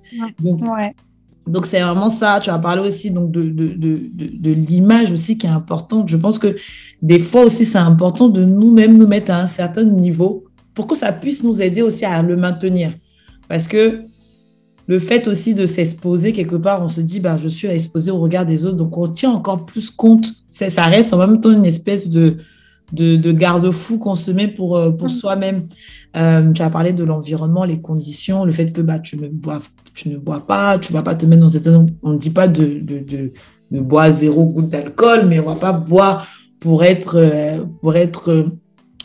Donc, c'est vraiment ça. Tu as parlé aussi donc, de, de, de, de, l'image aussi qui est importante. Je pense que des fois aussi, c'est important de nous-mêmes nous mettre à un certain niveau pour que ça puisse nous aider aussi à le maintenir. Parce que le fait aussi de s'exposer quelque part, on se dit, bah, je suis exposé au regard des autres, donc on tient encore plus compte. Ça reste en même temps une espèce de, de, garde-fous qu'on se met pour, euh, pour mm. soi-même. Euh, tu as parlé de l'environnement, les conditions, le fait que bah, tu, ne bois, tu ne bois pas, tu ne vas pas te mettre dans cette... On ne dit pas de, de, de, boire zéro goutte d'alcool, mais on ne va pas boire pour être, euh, pour être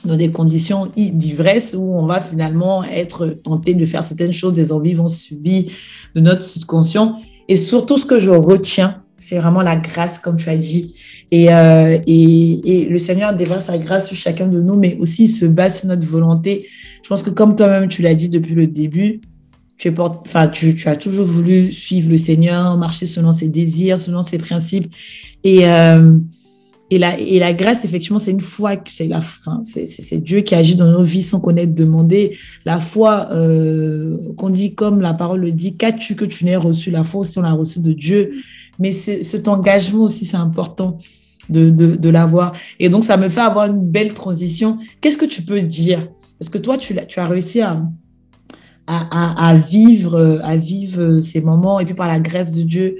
dans des conditions d'ivresse où on va finalement être tenté de faire certaines choses, des envies vont subir de notre subconscient. Et surtout, ce que je retiens, c'est vraiment la grâce, comme tu as dit. Euh, et, et, le Seigneur déverse sa grâce sur chacun de nous, mais aussi se base sur notre volonté. Je pense que comme toi-même, tu l'as dit depuis le début, tu, enfin, tu, as toujours voulu suivre le Seigneur, marcher selon ses désirs, selon ses principes. Et, euh, et, la, et la grâce, effectivement, c'est une foi, c'est la fin, c'est Dieu qui agit dans nos vies sans qu'on ait demandé. La foi, euh, qu'on dit comme la parole le dit, qu'as-tu que tu n'aies reçu? La foi aussi, on l'a reçu de Dieu. Mais cet engagement aussi, c'est important de, de, l'avoir. Et donc, ça me fait avoir une belle transition. Qu'est-ce que tu peux dire? Parce que toi, tu, as réussi à, à, vivre, à vivre ces moments. Et puis, par la grâce de Dieu,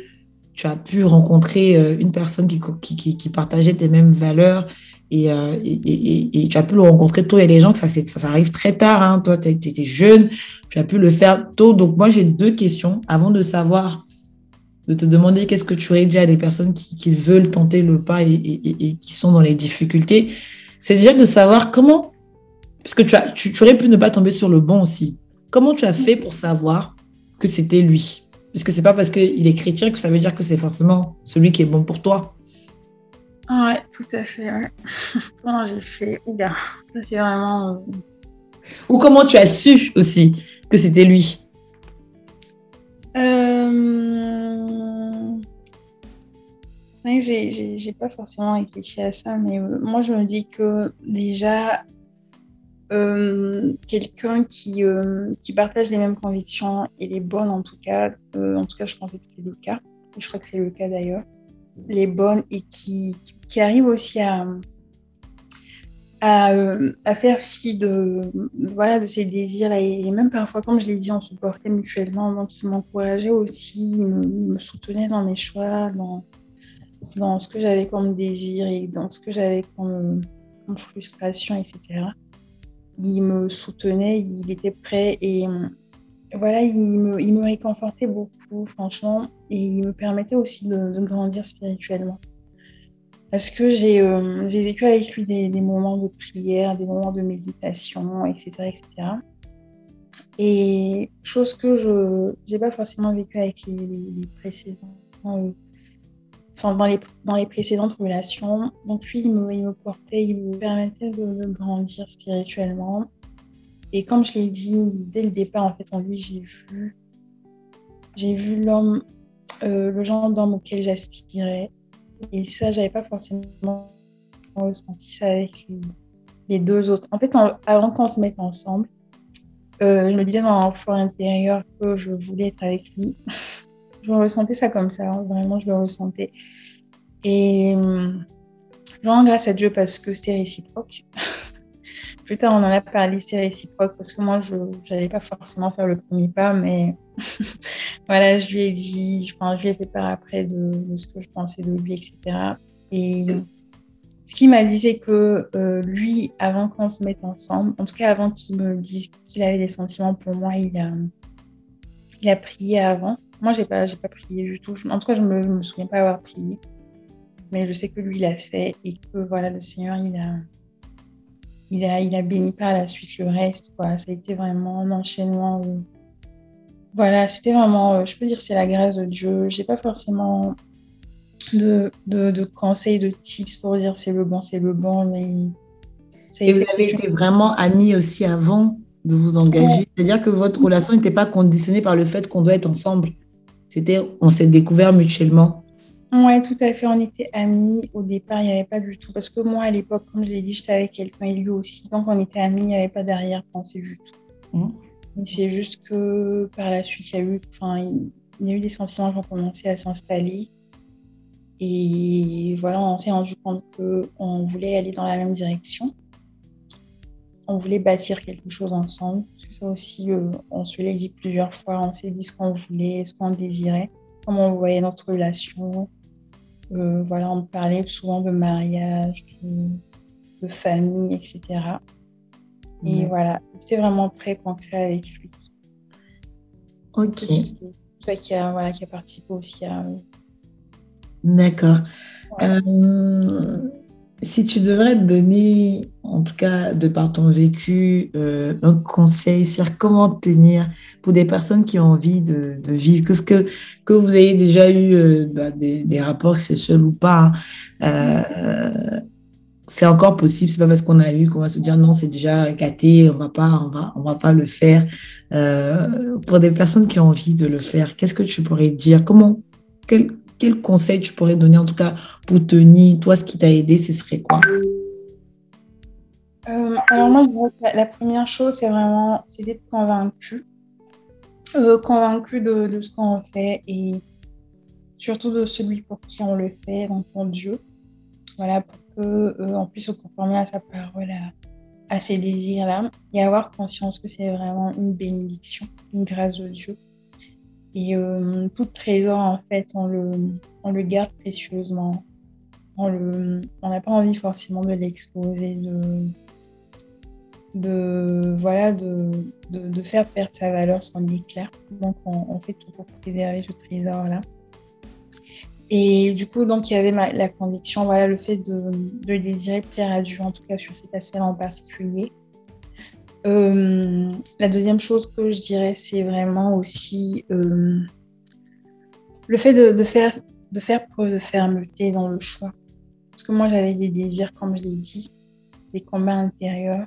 tu as pu rencontrer euh, une personne qui, qui, qui partageait tes mêmes valeurs. Et, euh, et, tu as pu le rencontrer tôt. Il y a des gens ça, ça arrive très tard. Hein. Toi, tu étais jeune, tu as pu le faire tôt. Donc, moi, j'ai deux questions avant de savoir de te demander qu'est-ce que tu aurais dit à des personnes qui, veulent tenter le pas et, qui sont dans les difficultés, c'est déjà de savoir comment, parce que tu, as, tu, aurais pu ne pas tomber sur le bon aussi. Comment tu as fait pour savoir que c'était lui? Parce que c'est pas parce qu'il est chrétien que ça veut dire que c'est forcément celui qui est bon pour toi. Ouais, tout à fait. comment j'ai fait? C'est vraiment. Euh, Ou comment tu as su aussi que c'était lui? Euh... J'ai pas forcément réfléchi à ça, mais euh, moi je me dis que déjà, euh, quelqu'un qui, euh, qui partage les mêmes convictions et les bonnes en tout cas, en tout cas je pensais que c'était le cas, je crois que c'est le cas d'ailleurs, les bonnes et qui, qui arrive aussi à, à, faire fi de, voilà, de ses désirs. Et, même parfois, comme je l'ai dit, on se portait mutuellement. Donc, il m'encourageait aussi, il me, soutenait dans mes choix, dans, dans ce que j'avais comme désir et dans ce que j'avais comme, frustration, etc. Il me soutenait, il était prêt et voilà, il me, il me réconfortait beaucoup, franchement, et il me permettait aussi de grandir spirituellement parce que euh, j'ai vécu avec lui des, moments de prière, des moments de méditation, etc. etc. Et chose que je n'ai pas forcément vécu avec les, précédents, euh, dans les, dans les précédentes relations. Donc lui, il me, il me portait, il me permettait de, grandir spirituellement. Et comme je l'ai dit dès le départ, en fait, en lui, j'ai vu, j'ai vu l'homme, euh, le genre d'homme auquel j'aspirais, et ça, j'avais pas forcément ressenti ça avec les, deux autres. En fait, avant qu'on se mette ensemble, euh, je me disais dans l'enfant intérieur que je voulais être avec lui. je ressentais ça comme ça, hein. vraiment, je le ressentais. Et je rends grâce à Dieu parce que c'était réciproque. Plus tard, on en a parlé, c'était réciproque parce que moi, je n'allais pas forcément faire le premier pas, mais voilà, je lui ai dit, je, lui ai fait part après de, ce que je pensais de lui, etc. Et ce qu'il m'a dit, c'est que euh, lui, avant qu'on se mette ensemble, en tout cas avant qu'il me dise qu'il avait des sentiments pour moi, il a, il a prié avant. Moi, j'ai pas, pas prié du tout. En tout cas, je me, me souviens pas avoir prié. Mais je sais que lui, il a fait et que voilà, le Seigneur, il a, il a, il a béni par la suite le reste. Voilà, ça a été vraiment un enchaînement voilà, c'était vraiment, euh, je peux dire, c'est la grâce de Dieu. J'ai pas forcément de, de, conseils, de tips pour dire c'est le bon, c'est le bon, mais. Et vous avez été vraiment amis aussi avant? De vous engager. C'est-à-dire que votre relation n'était pas conditionnée par le fait qu'on doit être ensemble. C'était, on s'est découvert mutuellement. Oui, tout à fait. On était amis. Au départ, il n'y avait pas du tout. Parce que moi, à l'époque, comme je l'ai dit, j'étais avec quelqu'un et lui aussi. Donc, on était amis. Il n'y avait pas d'arrière-pensée du tout. Mmh c'est juste que par la suite, il y a eu, enfin, il y a eu des sentiments qui ont commencé à s'installer. Et voilà, on s'est rendu compte qu'on voulait aller dans la même direction. On voulait bâtir quelque chose ensemble. Ça aussi, euh, on se l'a dit plusieurs fois. On s'est dit ce qu'on voulait, ce qu'on désirait, comment on voyait notre relation. Euh, voilà, on parlait souvent de mariage, de famille, etc. Et voilà, c'était vraiment très concret avec lui. Ok. C'est ça qui a, voilà, qui a participé aussi à. D'accord. Euh, si tu devrais donner, en tout cas de par ton vécu, euh, un conseil sur comment tenir pour des personnes qui ont envie de, vivre, que, que, que vous ayez déjà eu euh, bah, des, des, rapports sexuels ou pas, c'est encore possible. C'est pas parce qu'on a eu qu'on va se dire non, c'est déjà gâté, on va pas, on va, on va pas le faire. Euh, pour des personnes qui ont envie de le faire, qu'est-ce que tu pourrais dire? Comment, quel conseil tu pourrais donner en tout cas pour tenir Toi, ce qui t'a aidé, ce serait quoi? Euh, Alors moi, la, première chose, c'est vraiment, d'être convaincu, euh, convaincu de, ce qu'on fait et surtout de celui pour qui on le fait, donc pour Dieu. Voilà, pour qu'on euh, puisse se conformer à sa parole, à, ses désirs-là, et avoir conscience que c'est vraiment une bénédiction, une grâce de Dieu. Et euh, tout trésor, en fait, on le, garde précieusement. On n'a pas envie forcément de l'exposer, de, voilà, de, faire perdre sa valeur, son éclair. Donc, on, fait tout pour préserver ce trésor-là. Et du coup, donc, il y avait la conviction, voilà, le fait de, de désirer plaire à Dieu, en tout cas sur cet aspect-là en particulier. Euh, la deuxième chose que je dirais, c'est vraiment aussi euh, le fait de, de, faire, de faire preuve de fermeté dans le choix. Parce que moi, j'avais des désirs, comme je l'ai dit, des combats intérieurs,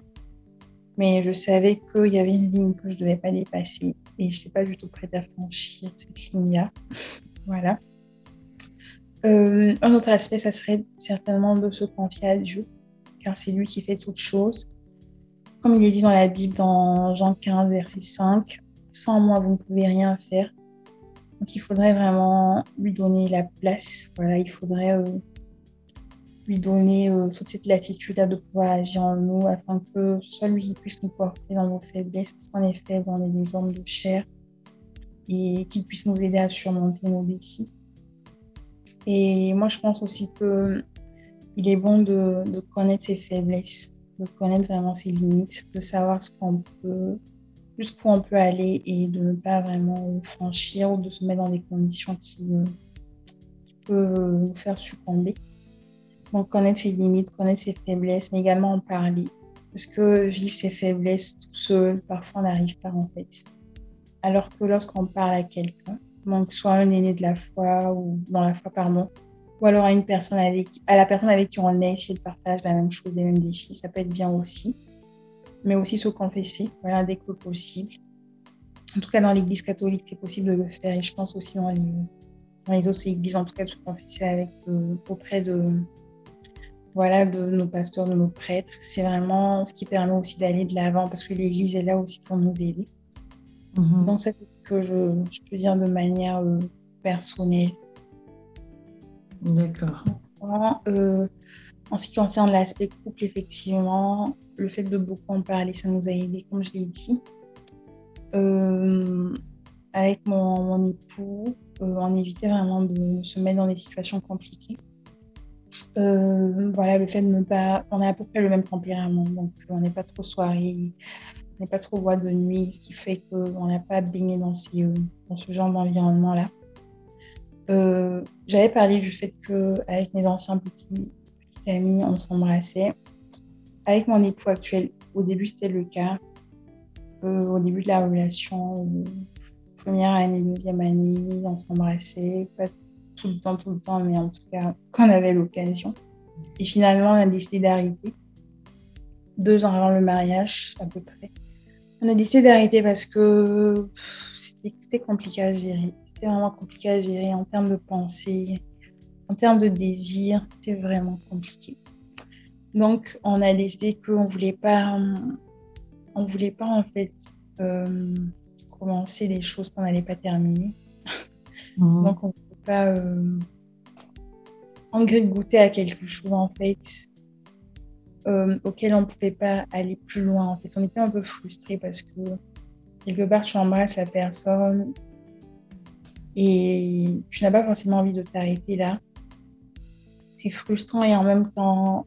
mais je savais qu'il y avait une ligne que je ne devais pas dépasser et je n'étais pas du tout prête à franchir cette ligne-là. voilà. Euh, un autre aspect, ça serait certainement de se confier à Dieu, car c'est lui qui fait toutes choses. Comme il est dit dans la Bible, dans Jean 15, verset 5, sans moi, vous ne pouvez rien faire. Donc, il faudrait vraiment lui donner la place. Voilà, il faudrait euh, lui donner euh, toute cette latitude de pouvoir agir en nous afin que soit lui puisse nous porter dans nos faiblesses, parce qu'on est faible, on est des hommes de chair, et qu'il puisse nous aider à surmonter nos défis. Et moi, je pense aussi que il est bon de, connaître ses faiblesses, de connaître vraiment ses limites, de savoir ce qu'on peut, jusqu'où on peut aller et de ne pas vraiment franchir ou de se mettre dans des conditions qui, qui peuvent nous faire succomber. Donc, connaître ses limites, connaître ses faiblesses, mais également en parler. Parce que vivre ses faiblesses tout seul, parfois on n'arrive pas en fait. Alors que lorsqu'on parle à quelqu'un, donc soit un aîné de la foi ou dans la foi, pardon, ou alors à une personne avec, à la personne avec qui on est, essayer de partager la même chose, les mêmes défis, ça peut être bien aussi. Mais aussi se confesser, voilà, dès que possible. En tout cas, dans l'Église catholique, c'est possible de le faire, et je pense aussi dans les, dans les autres églises, en tout cas, de se confesser avec, euh, auprès de, voilà, de nos pasteurs, de nos prêtres. C'est vraiment ce qui permet aussi d'aller de l'avant, parce que l'Église est là aussi pour nous aider. Mhm. Donc, c'est ce que je, je, peux dire de manière euh, personnelle. D'accord. Euh, en ce qui concerne l'aspect couple, effectivement, le fait de beaucoup en parler, ça nous a aidé, comme je l'ai dit. Euh, avec mon, époux, on évitait vraiment de se mettre dans des situations compliquées. voilà, le fait de ne pas. On a à peu près le même tempérament, donc on n'est pas trop soirée, on n'est pas trop boîte de nuit, ce qui fait qu'on n'a pas baigné euh, dans ce genre d'environnement-là. Euh, j'avais parlé du fait qu'avec mes anciens petits, amis, on s'embrassait. Avec mon époux actuel, au début, c'était le cas. Euh, au début de la relation, première année, deuxième année, on s'embrassait. Pas tout le temps, tout le temps, mais en tout cas, quand on avait l'occasion. Et finalement, on a décidé d'arrêter. Deux ans avant le mariage, à peu près. On a décidé d'arrêter parce que c'était compliqué à gérer. C'était vraiment compliqué à gérer en termes de pensée, en termes de désir. C'était vraiment compliqué. Donc, on a décidé qu'on ne voulait pas, on voulait pas en fait euh, commencer des choses qu'on n'allait pas terminer. Mmh. Donc, on ne voulait pas euh, en goûter à quelque chose en fait euh, auquel on ne pouvait pas aller plus loin. En fait, on était un peu frustrés parce que quelque part, tu embrasses la personne et tu n'as pas forcément envie de t'arrêter là. C'est frustrant et en même temps,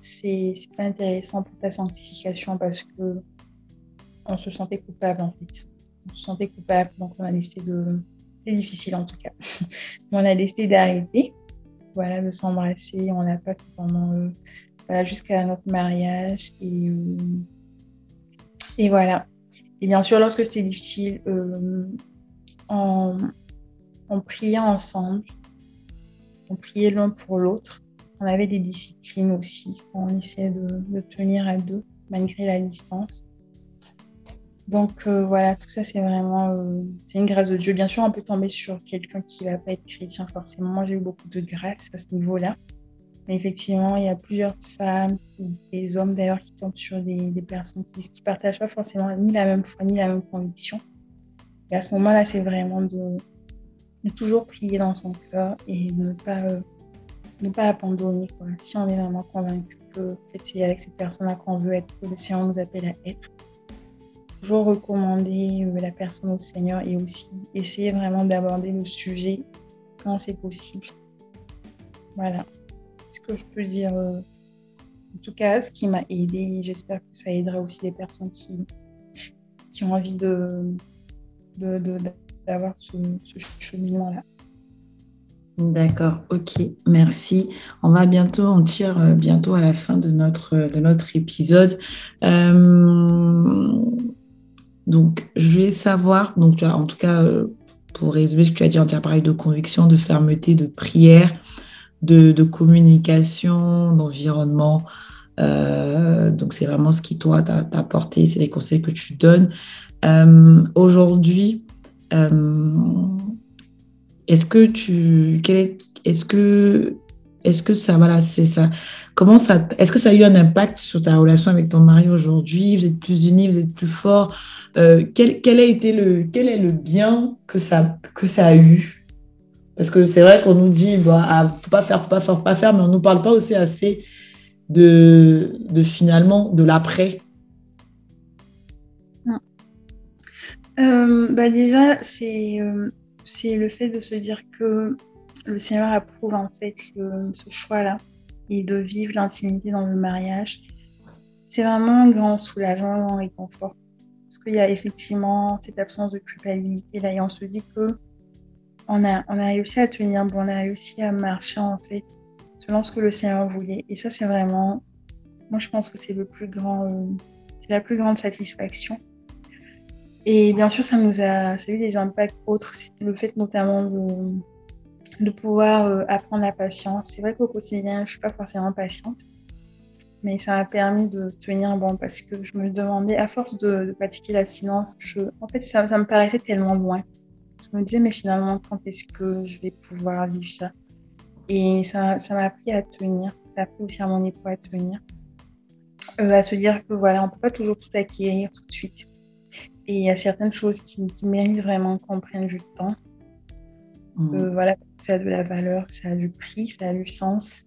c'est pas intéressant pour ta sanctification parce que on se sentait coupable en fait. On se sentait coupable, donc on a décidé de. C'est difficile en tout cas. on a décidé d'arrêter, voilà, de s'embrasser. On l'a pas fait pendant euh, jusqu'à notre mariage. Et, euh, et voilà. Et bien sûr, lorsque c'était difficile, euh, on, priait ensemble, on priait l'un pour l'autre. On avait des disciplines aussi, on essayait de, tenir à deux malgré la distance. Donc euh, voilà, tout ça c'est vraiment c'est une grâce de Dieu. Bien sûr, on peut tomber sur quelqu'un qui va pas être chrétien forcément. Moi, j'ai eu beaucoup de grâce à ce niveau-là effectivement, il y a plusieurs femmes des hommes d'ailleurs qui tombent sur des, personnes qui ne partagent pas forcément ni la même foi ni la même conviction. Et à ce moment-là, c'est vraiment de, toujours prier dans son cœur et de ne pas, euh, ne pas abandonner. Si on est vraiment convaincu que c'est avec cette personne-là qu'on veut être, que le Seigneur nous appelle à être, toujours recommander euh, la personne au Seigneur et aussi essayer vraiment d'aborder le sujet quand c'est possible. Voilà ce que je peux dire. Euh, en tout cas, ce qui m'a aidé, j'espère que ça aidera aussi des personnes qui, qui ont envie de, d'avoir ce, cheminement-là. D'accord, ok, merci. On va bientôt, on tire euh, bientôt à la fin de notre, de notre épisode. Euh, donc, je vais savoir, donc en tout cas, euh, pour résumer ce que tu as dit, tu as parlé de conviction, de fermeté, de prière, de, communication, d'environnement. donc, c'est vraiment ce qui, toi, t'a apporté, c'est les conseils que tu donnes. Aujourd'hui, est-ce que tu, est-ce que, est-ce que ça, voilà, c'est ça. Comment ça, est-ce que ça a eu un impact sur ta relation avec ton mari aujourd'hui? Vous êtes plus unis, vous êtes plus forts. Euh, quel, quel, a été le, quel est le bien que ça, que ça a eu? Parce que c'est vrai qu'on nous dit, bah, ah, faut pas faire, faut pas faire, faut pas faire, mais on nous parle pas aussi assez de, de finalement de l'après. Euh, bah déjà, c'est euh, c'est le fait de se dire que le Seigneur approuve en fait ce choix-là et de vivre l'intimité dans le mariage. C'est vraiment un grand soulagement, un grand réconfort. Parce qu'il y a effectivement cette absence de culpabilité là et on se dit que on a, on a réussi à tenir bon, on a réussi à marcher en fait selon ce que le Seigneur voulait. Et ça, c'est vraiment, moi je pense que c'est le plus grand, euh, c'est la plus grande satisfaction. Et bien sûr, ça nous a, ça a eu des impacts autres. C'était le fait notamment de, pouvoir euh, apprendre la patience. C'est vrai qu'au quotidien, je suis pas forcément patiente, mais ça m'a permis de tenir bon parce que je me demandais, à force de, pratiquer la silence, je, en fait, ça, me paraissait tellement loin. Je me disais, mais finalement, quand est-ce que je vais pouvoir vivre ça? Et ça, ça m'a appris à tenir. Ça a appris aussi à mon époux à tenir. Euh, à se dire que voilà, on peut pas toujours tout acquérir tout de suite et il y a certaines choses qui, méritent vraiment qu'on prenne du temps. Mmh. Euh, voilà, ça a de la valeur, ça a du prix, ça a du sens.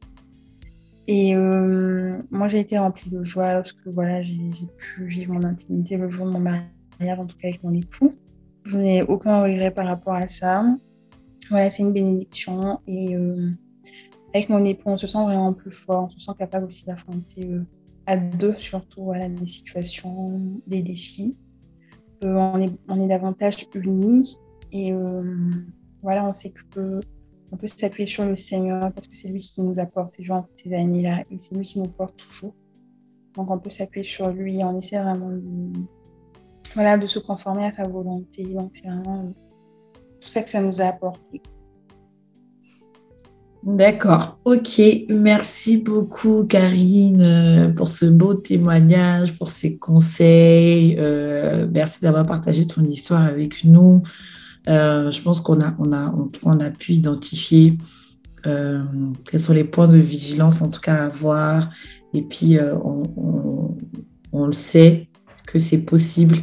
Et euh, moi, j'ai été remplie de joie lorsque voilà, j'ai pu vivre mon intimité le jour de mon mariage, en tout cas avec mon époux. Je n'ai aucun regret par rapport à ça. Voilà, c'est une bénédiction. Et euh, avec mon époux, on se sent vraiment plus fort, on se sent capable aussi d'affronter à deux, surtout voilà, des situations, des défis on, est, on est davantage unis et euh, voilà, on sait que on peut s'appuyer sur le Seigneur parce que c'est lui qui nous apporte toujours ces années-là et c'est lui qui nous porte toujours. Donc on peut s'appuyer sur lui et on essaie vraiment de, voilà, de se conformer à sa volonté. Donc c'est vraiment tout ça que ça nous a apporté. D'accord, ok. Merci beaucoup Karine euh, pour ce beau témoignage, pour ces conseils. Euh, merci d'avoir partagé ton histoire avec nous. Euh, je pense qu'on a, on a, on, a pu identifier quels sont les points de vigilance en tout cas à avoir. Et puis on, on le sait que c'est possible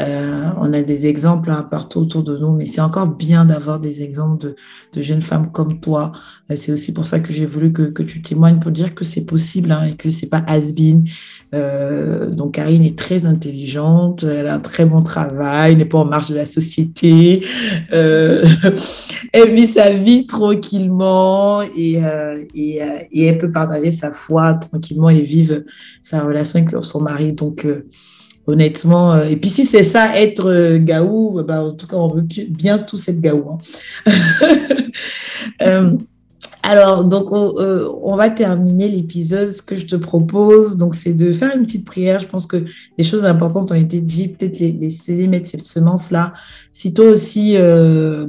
euh, on a des exemples hein, partout autour de nous, mais c'est encore bien d'avoir des exemples de, jeunes femmes comme toi. Euh, c'est aussi pour ça que j'ai voulu que, tu témoignes pour dire que c'est possible hein, et que c'est pas has-been. Euh, donc Karine est très intelligente, elle a un très bon travail, n'est pas en marge de la société, elle vit sa vie tranquillement et, et, et, elle peut partager sa foi tranquillement et vivre sa relation avec son mari. Donc honnêtement. Euh, et puis si c'est ça, être euh, gaou, bah, en tout cas, on veut bien tous être gaou. Hein. Euh, alors, donc, on, va terminer l'épisode. Ce que je te propose, donc, c'est de faire une petite prière. Je pense que des choses importantes ont été dites. Peut-être les, les mettre cette semence-là. Si toi aussi,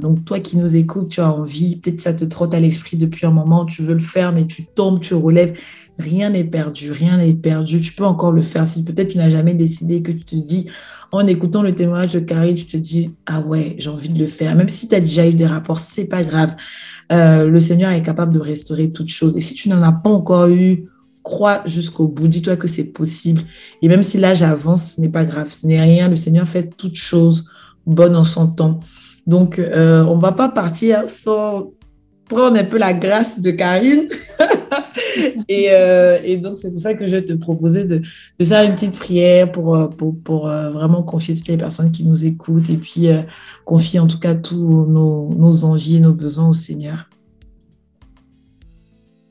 donc toi qui nous écoutes, tu as envie, peut-être ça te trotte à l'esprit depuis un moment, tu veux le faire, mais tu tombes, tu relèves rien n'est perdu, rien n'est perdu. Tu peux encore le faire. Si peut-être tu n'as jamais décidé, que tu te dis, en écoutant le témoignage de Carrie, tu te dis, ah ouais, j'ai envie de le faire. Même si tu as déjà eu des rapports, c'est pas grave. Euh, le Seigneur est capable de restaurer toutes choses. Et si tu n'en as pas encore eu, crois jusqu'au bout. Dis-toi que c'est possible. Et même si l'âge avance, ce n'est pas grave. Ce n'est rien. Le Seigneur fait toutes choses bonnes en son temps. Donc, euh, on va pas partir sans prendre un peu la grâce de Karine. Euh, et, donc, c'est pour ça que je te proposer de, faire une petite prière pour, euh, euh, vraiment confier toutes les personnes qui nous écoutent et puis confier en tout cas tous nos, envies et nos besoins au Seigneur.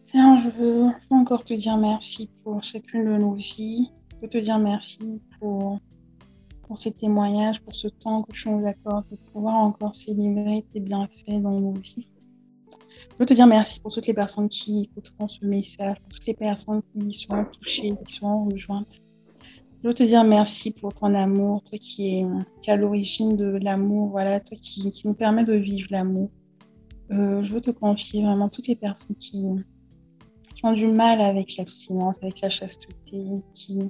Tiens, je veux, encore te dire merci pour chacune de nos vies. Je veux te dire merci pour, pour ces témoignages, pour ce temps que tu nous accordes, de pouvoir encore célébrer tes bienfaits dans nos vies. Veux te dire merci pour toutes les personnes qui écouteront ce message, pour toutes les personnes qui seront touchées, qui seront rejointes. Je veux te dire merci pour ton amour, toi qui es, à l'origine de l'amour, voilà, toi qui, nous permet de vivre l'amour. Euh, je veux te confier vraiment toutes les personnes qui, ont du mal avec l'abstinence, avec la chasteté, qui,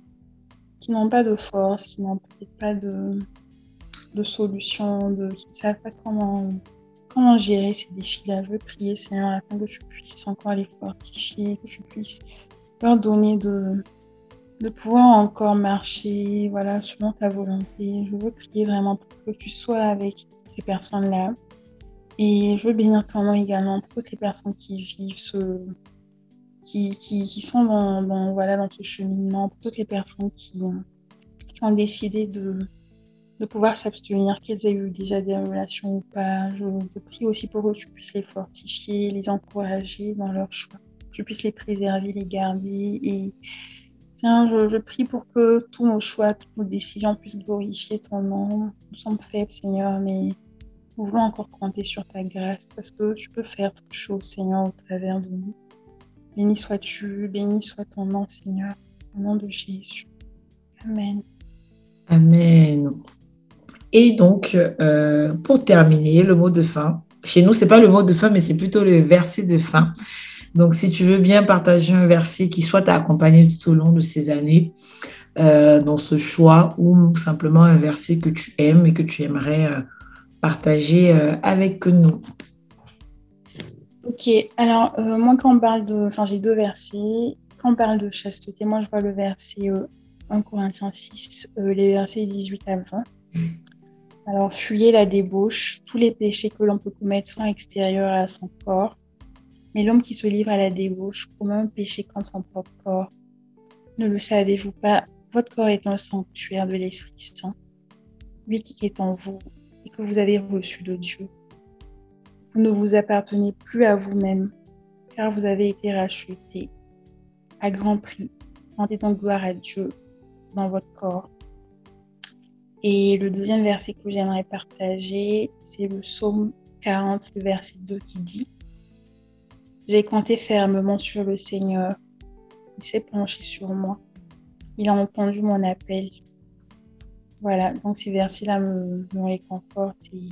n'ont pas de force, qui n'ont peut-être pas de, de solution, de, qui ne savent pas comment, comment gérer ces défis-là? Je veux prier, Seigneur, afin que tu puisses encore les fortifier, que tu puisses leur donner de, de pouvoir encore marcher, voilà, selon ta volonté. Je veux prier vraiment pour que tu sois avec ces personnes-là. Et je veux bénir ton nom également pour toutes les personnes qui vivent ce, qui, qui, qui sont dans, dans, voilà, dans ce cheminement, pour toutes les personnes qui, qui ont décidé de, de pouvoir s'abstenir, qu'elles aient eu déjà des relations ou pas. Je, prie aussi pour que tu puisses les fortifier, les encourager dans leur choix, que tu puisses les préserver, les garder et Tiens, je, je, prie pour que tous nos choix, toutes nos décisions puissent glorifier ton nom. Nous sommes faibles, Seigneur, mais nous voulons encore compter sur ta grâce parce que tu peux faire toutes choses, Seigneur, au travers de nous. Béni sois-tu, béni soit ton nom, Seigneur, au nom de Jésus. Amen. Amen. Et donc, euh, pour terminer, le mot de fin. Chez nous, c'est pas le mot de fin, mais c'est plutôt le verset de fin. Donc, si tu veux bien partager un verset qui soit t'a accompagné tout au long de ces années euh, dans ce choix ou simplement un verset que tu aimes et que tu aimerais euh, partager avec nous. Ok, alors moi quand on parle de, enfin j'ai deux versets, quand on parle de chasteté, moi je vois le verset 1 Corinthiens 6, les versets 18 à 20. Alors fuyez la débauche, tous les péchés que l'on peut commettre sont extérieurs à son corps, mais l'homme qui se livre à la débauche commet un péché contre son propre corps. Ne le savez-vous pas Votre corps est un sanctuaire de l'Esprit Saint, lui qui est en vous et que vous avez reçu de Dieu. Vous ne vous appartenez plus à vous-même, car vous avez été racheté à grand prix. Rendez donc gloire à Dieu dans votre corps. Et le deuxième verset que j'aimerais partager, c'est le psaume 40, le verset 2 qui dit j'ai compté fermement sur le Seigneur. Il s'est penché sur moi. Il a entendu mon appel. Voilà, donc ces versets-là me, réconfortent et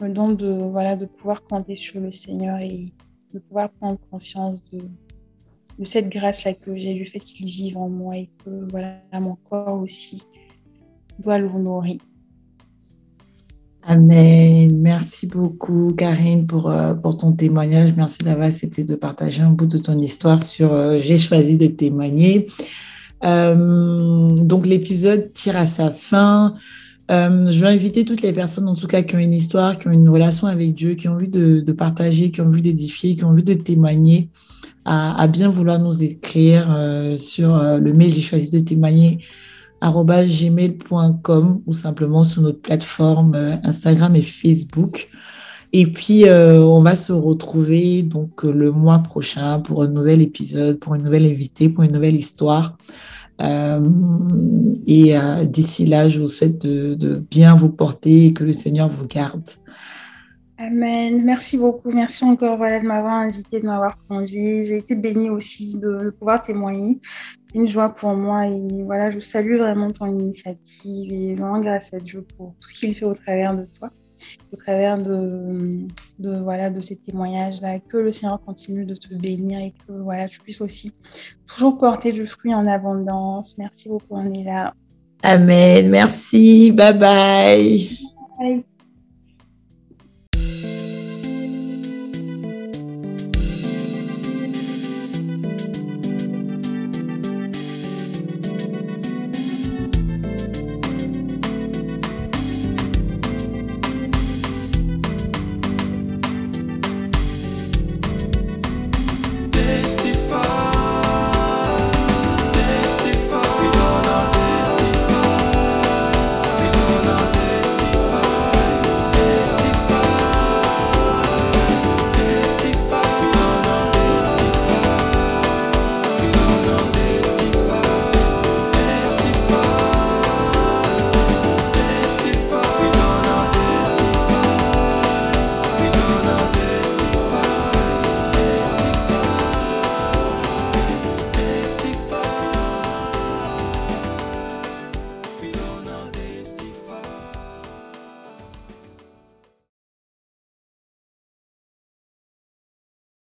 me donnent de, voilà, de pouvoir compter sur le Seigneur et de pouvoir prendre conscience de, de cette grâce-là que j'ai, du fait qu'il vive en moi et que voilà, mon corps aussi doit l'honorer. Amen. Merci beaucoup, Karine, pour, euh, pour ton témoignage. Merci d'avoir accepté de partager un bout de ton histoire sur euh, J'ai choisi de témoigner. Euh, donc, l'épisode tire à sa fin. Je veux inviter toutes les personnes, en tout cas, qui ont une histoire, qui ont une relation avec Dieu, qui ont envie de, partager, qui ont envie d'édifier, qui ont envie de témoigner, à, à bien vouloir nous écrire sur le mail J'ai choisi de témoigner gmail.com ou simplement sur notre plateforme euh, Instagram et Facebook. Et puis, euh, on va se retrouver donc le mois prochain pour un nouvel épisode, pour une nouvelle invitée, pour une nouvelle histoire. Euh, et d'ici là, je vous souhaite de, bien vous porter et que le Seigneur vous garde. Amen. Merci beaucoup. Merci encore voilà, de m'avoir invité, de m'avoir convié. J'ai été bénie aussi de, de, pouvoir témoigner. Une joie pour moi. Et voilà, je salue vraiment ton initiative et vraiment grâce à Dieu pour tout ce qu'il fait au travers de toi, au travers de, de, voilà, de ces témoignages-là. Que le Seigneur continue de te bénir et que voilà, tu puisses aussi toujours porter du fruit en abondance. Merci beaucoup, on est là. Amen. Merci. Bye bye. Bye.